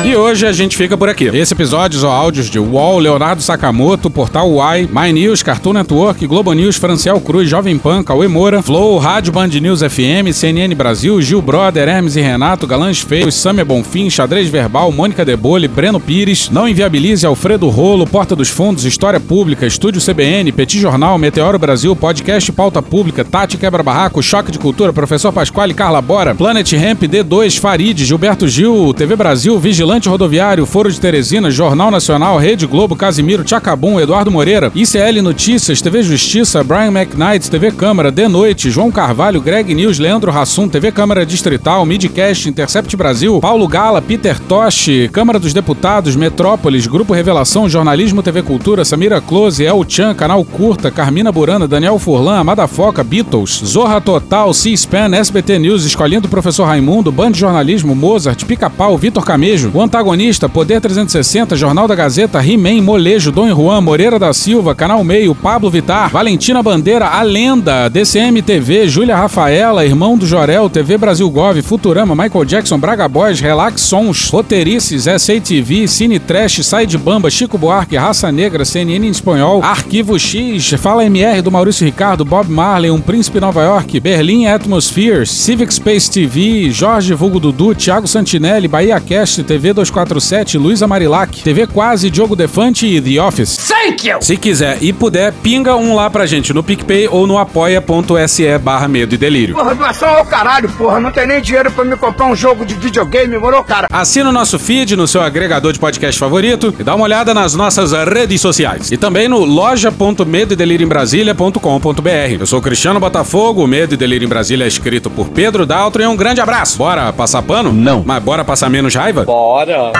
E hoje a gente fica por aqui. Esse episódio ou áudios de UOL, Leonardo Sakamoto, Portal Uai, My News, Cartoon Network, Globo News, Franciel Cruz, Jovem Pan, Cauê Moura, Flow, Rádio Band News FM, CNN Brasil, Gil Brother, Hermes e Renato, Galãs Feios, Samia Bonfim, Xadrez Verbal, Mônica Debole, Breno Pires, Não Inviabilize, Alfredo Rolo, Porta dos Fundos, História Pública, Estúdio CBN, Petit Jornal, Meteoro Brasil, Podcast Pauta Pública, Tati Quebra Barraco, Choque de Cultura, Professor Pasquale, Carla Bora, Planet Ramp, D2, Farid, Gilberto Gil, TV Brasil, Vigilante Rodoviário, Foro de Teresina, Jornal Nacional, Rede Globo, Casimiro, Tchacabum, Eduardo Moreira, ICL Notícias, TV Justiça, Brian McKnight, TV Câmara, De Noite, João Carvalho, Greg News, Leandro Rassum, TV Câmara Distrital, Midcast, Intercept Brasil, Paulo Gala, Peter Toshi, Câmara dos Deputados, Metrópolis, Grupo Revelação, Jornalismo TV Cultura, Samira Close, El Chan, Canal Curta, Carmina Burana, Daniel Furlan, Amada Foca, Beatles, Zorra Total, C-SPAN, SBT News, Escolinha do Professor Raimundo, Band de Jornalismo, Mozart, Pica-Pau, Vitor Camejo, O Antagonista, Poder 360, Jornal da Gazeta, He-Man, Molejo, Dom Juan, Moreira da Silva, Canal Meio, Pablo Vitar, Valentina Bandeira, A Lenda, DCM TV, Júlia Rafaela, Irmão do Jorel, TV Brasil Gov, Futurama, Michael Jackson, Braga Boys, Relax Sons, Roteirices, SATV, Cine Trash, Side Bamba, Chico Buarque, Raça Negra, CNN em espanhol, Arquivo X, Fala MR do Maurício Ricardo, Bob Marley, Um Príncipe Nova York, Berlim Atmospheres, Civic Space TV, Jorge Vulgo Dudu, Thiago Santinelli, Bahia Cast, TV 247, Luísa Marilac, TV Quase, Diogo Defante e The Office. Thank you! Se quiser e puder, pinga um lá pra gente no PicPay ou no apoia.se barra medo e delírio. Porra, doação ao caralho, porra. Não tem nem dinheiro pra me comprar um jogo de videogame, moro, cara? Assina o nosso feed no seu agregador de podcast favorito e dá uma olhada nas nossas redes sociais. E também no loja.medoedelirioembrasilha.com.br. Eu sou Cristiano Botafogo, o Medo e Delírio em Brasília é escrito por Pedro Daltro e um grande abraço. Bora passar pano? Não. Mas bora passar menos raiva? Bora.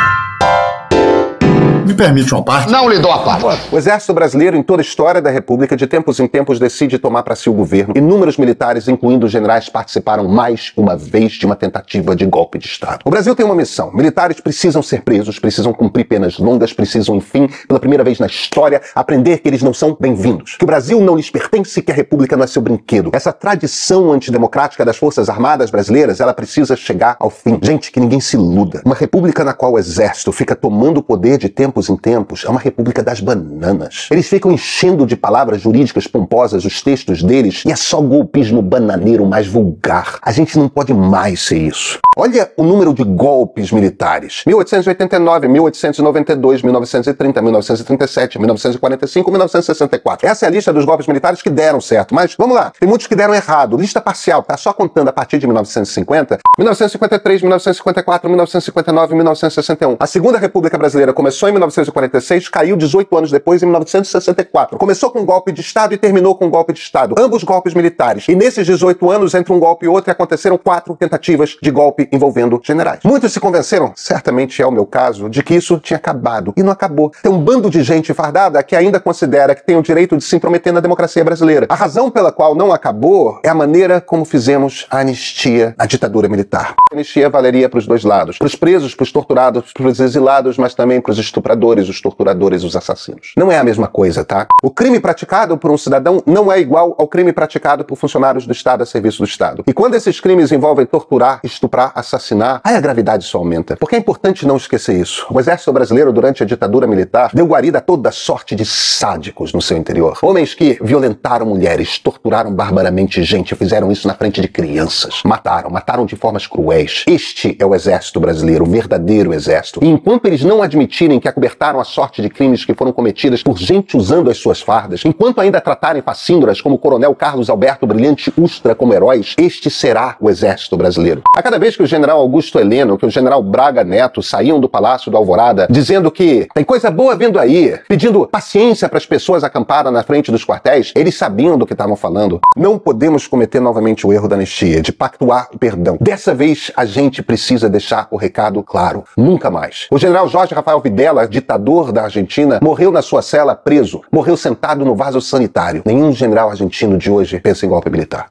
Me permite uma parte? Não lhe dou a parte. O exército brasileiro, em toda a história da República, de tempos em tempos decide tomar para si o governo. Inúmeros militares, incluindo generais, participaram mais uma vez de uma tentativa de golpe de Estado. O Brasil tem uma missão. Militares precisam ser presos, precisam cumprir penas longas, precisam, enfim, pela primeira vez na história, aprender que eles não são bem-vindos. Que o Brasil não lhes pertence, que a República não é seu brinquedo. Essa tradição antidemocrática das Forças Armadas brasileiras, ela precisa chegar ao fim. Gente, que ninguém se iluda. Uma república na qual o exército fica tomando o poder de tempos em tempos é uma república das bananas. Eles ficam enchendo de palavras jurídicas pomposas os textos deles e é só golpismo bananeiro mais vulgar. A gente não pode mais ser isso. Olha o número de golpes militares: 1889, 1892, 1930, 1937, 1945, 1964. Essa é a lista dos golpes militares que deram certo. Mas vamos lá, tem muitos que deram errado. Lista parcial, tá só contando a partir de 1950, 1953, 1954, 1959, 1961. A Segunda República Brasileira começou em 1946, caiu 18 anos depois, em 1964. Começou com um golpe de Estado e terminou com um golpe de Estado. Ambos golpes militares. E nesses 18 anos, entre um golpe e outro, aconteceram quatro tentativas de golpe envolvendo generais. Muitos se convenceram, certamente é o meu caso, de que isso tinha acabado. E não acabou. Tem um bando de gente fardada que ainda considera que tem o direito de se intrometer na democracia brasileira. A razão pela qual não acabou é a maneira como fizemos a anistia à ditadura militar. A anistia valeria para os dois lados. Para os presos, para os torturados, para os exilados, mas também para os estupradores, os torturadores, os assassinos. Não é a mesma coisa, tá? O crime praticado por um cidadão não é igual ao crime praticado por funcionários do Estado a serviço do Estado. E quando esses crimes envolvem torturar, estuprar, assassinar, aí a gravidade só aumenta. Porque é importante não esquecer isso. O exército brasileiro, durante a ditadura militar, deu guarida a toda sorte de sádicos no seu interior. Homens que violentaram mulheres, torturaram barbaramente gente, fizeram isso na frente de crianças. Mataram, mataram de formas cruéis. Este é o exército brasileiro, o verdadeiro exército. E enquanto eles não admitirem que acobertaram a sorte de crimes que foram cometidas por gente usando as suas fardas, enquanto ainda tratarem facíndoras como o coronel Carlos Alberto Brilhante Ustra como heróis, este será o exército brasileiro. A cada vez que o general Augusto Heleno, que o general Braga Neto saíam do Palácio do Alvorada dizendo que tem coisa boa vindo aí, pedindo paciência para as pessoas acampadas na frente dos quartéis, eles sabiam do que estavam falando. Não podemos cometer novamente o erro da anistia, de pactuar o perdão. Dessa vez, a gente precisa deixar o recado claro. Nunca mais. O general Jorge Rafael Videla, ditador da Argentina, morreu na sua cela preso. Morreu sentado no vaso sanitário. Nenhum general argentino de hoje pensa em golpe militar.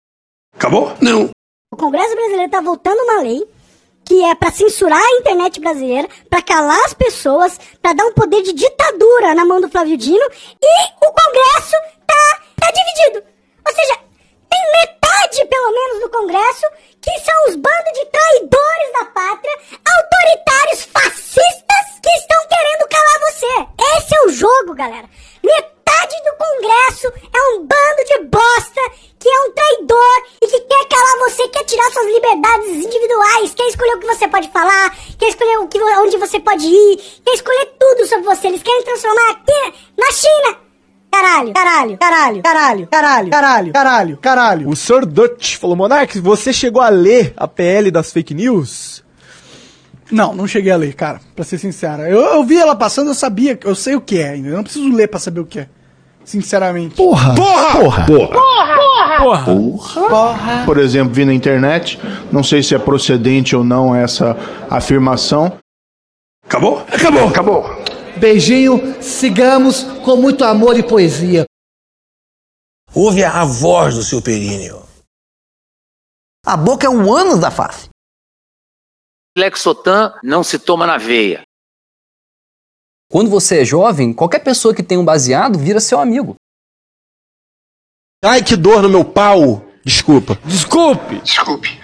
Acabou? Não. O Congresso brasileiro está votando uma lei que é para censurar a internet brasileira, para calar as pessoas, para dar um poder de ditadura na mão do Flávio Dino, e o Congresso tá, tá dividido. Ou seja, tem metade, pelo menos, do Congresso que são os bandos de traidores da pátria, autoritários fascistas que estão querendo calar você. Esse é o jogo, galera. Metade do Congresso é um bando de bosta que é um traidor e que quer calar você, quer tirar suas liberdades individuais, quer escolher o que você pode falar, quer escolher o que, onde você pode ir, quer escolher tudo sobre você. Eles querem transformar aqui na China. Caralho, caralho, caralho, caralho, caralho, caralho, caralho, caralho. O Sr. Dutch falou, Monark, você chegou a ler a PL das fake news? Não, não cheguei a ler, cara, pra ser sincero. Eu, eu vi ela passando, eu sabia, eu sei o que é ainda. Eu não preciso ler pra saber o que é. Sinceramente. Porra! Porra! Porra! Porra! Porra! Porra! Por exemplo, vi na internet, não sei se é procedente ou não essa afirmação. Acabou? Acabou! Acabou! Beijinho, sigamos com muito amor e poesia. Ouve a voz do seu períneo. A boca é um ânus da face. Lexotan não se toma na veia. Quando você é jovem, qualquer pessoa que tem um baseado vira seu amigo. Ai, que dor no meu pau! Desculpa. Desculpe! Desculpe.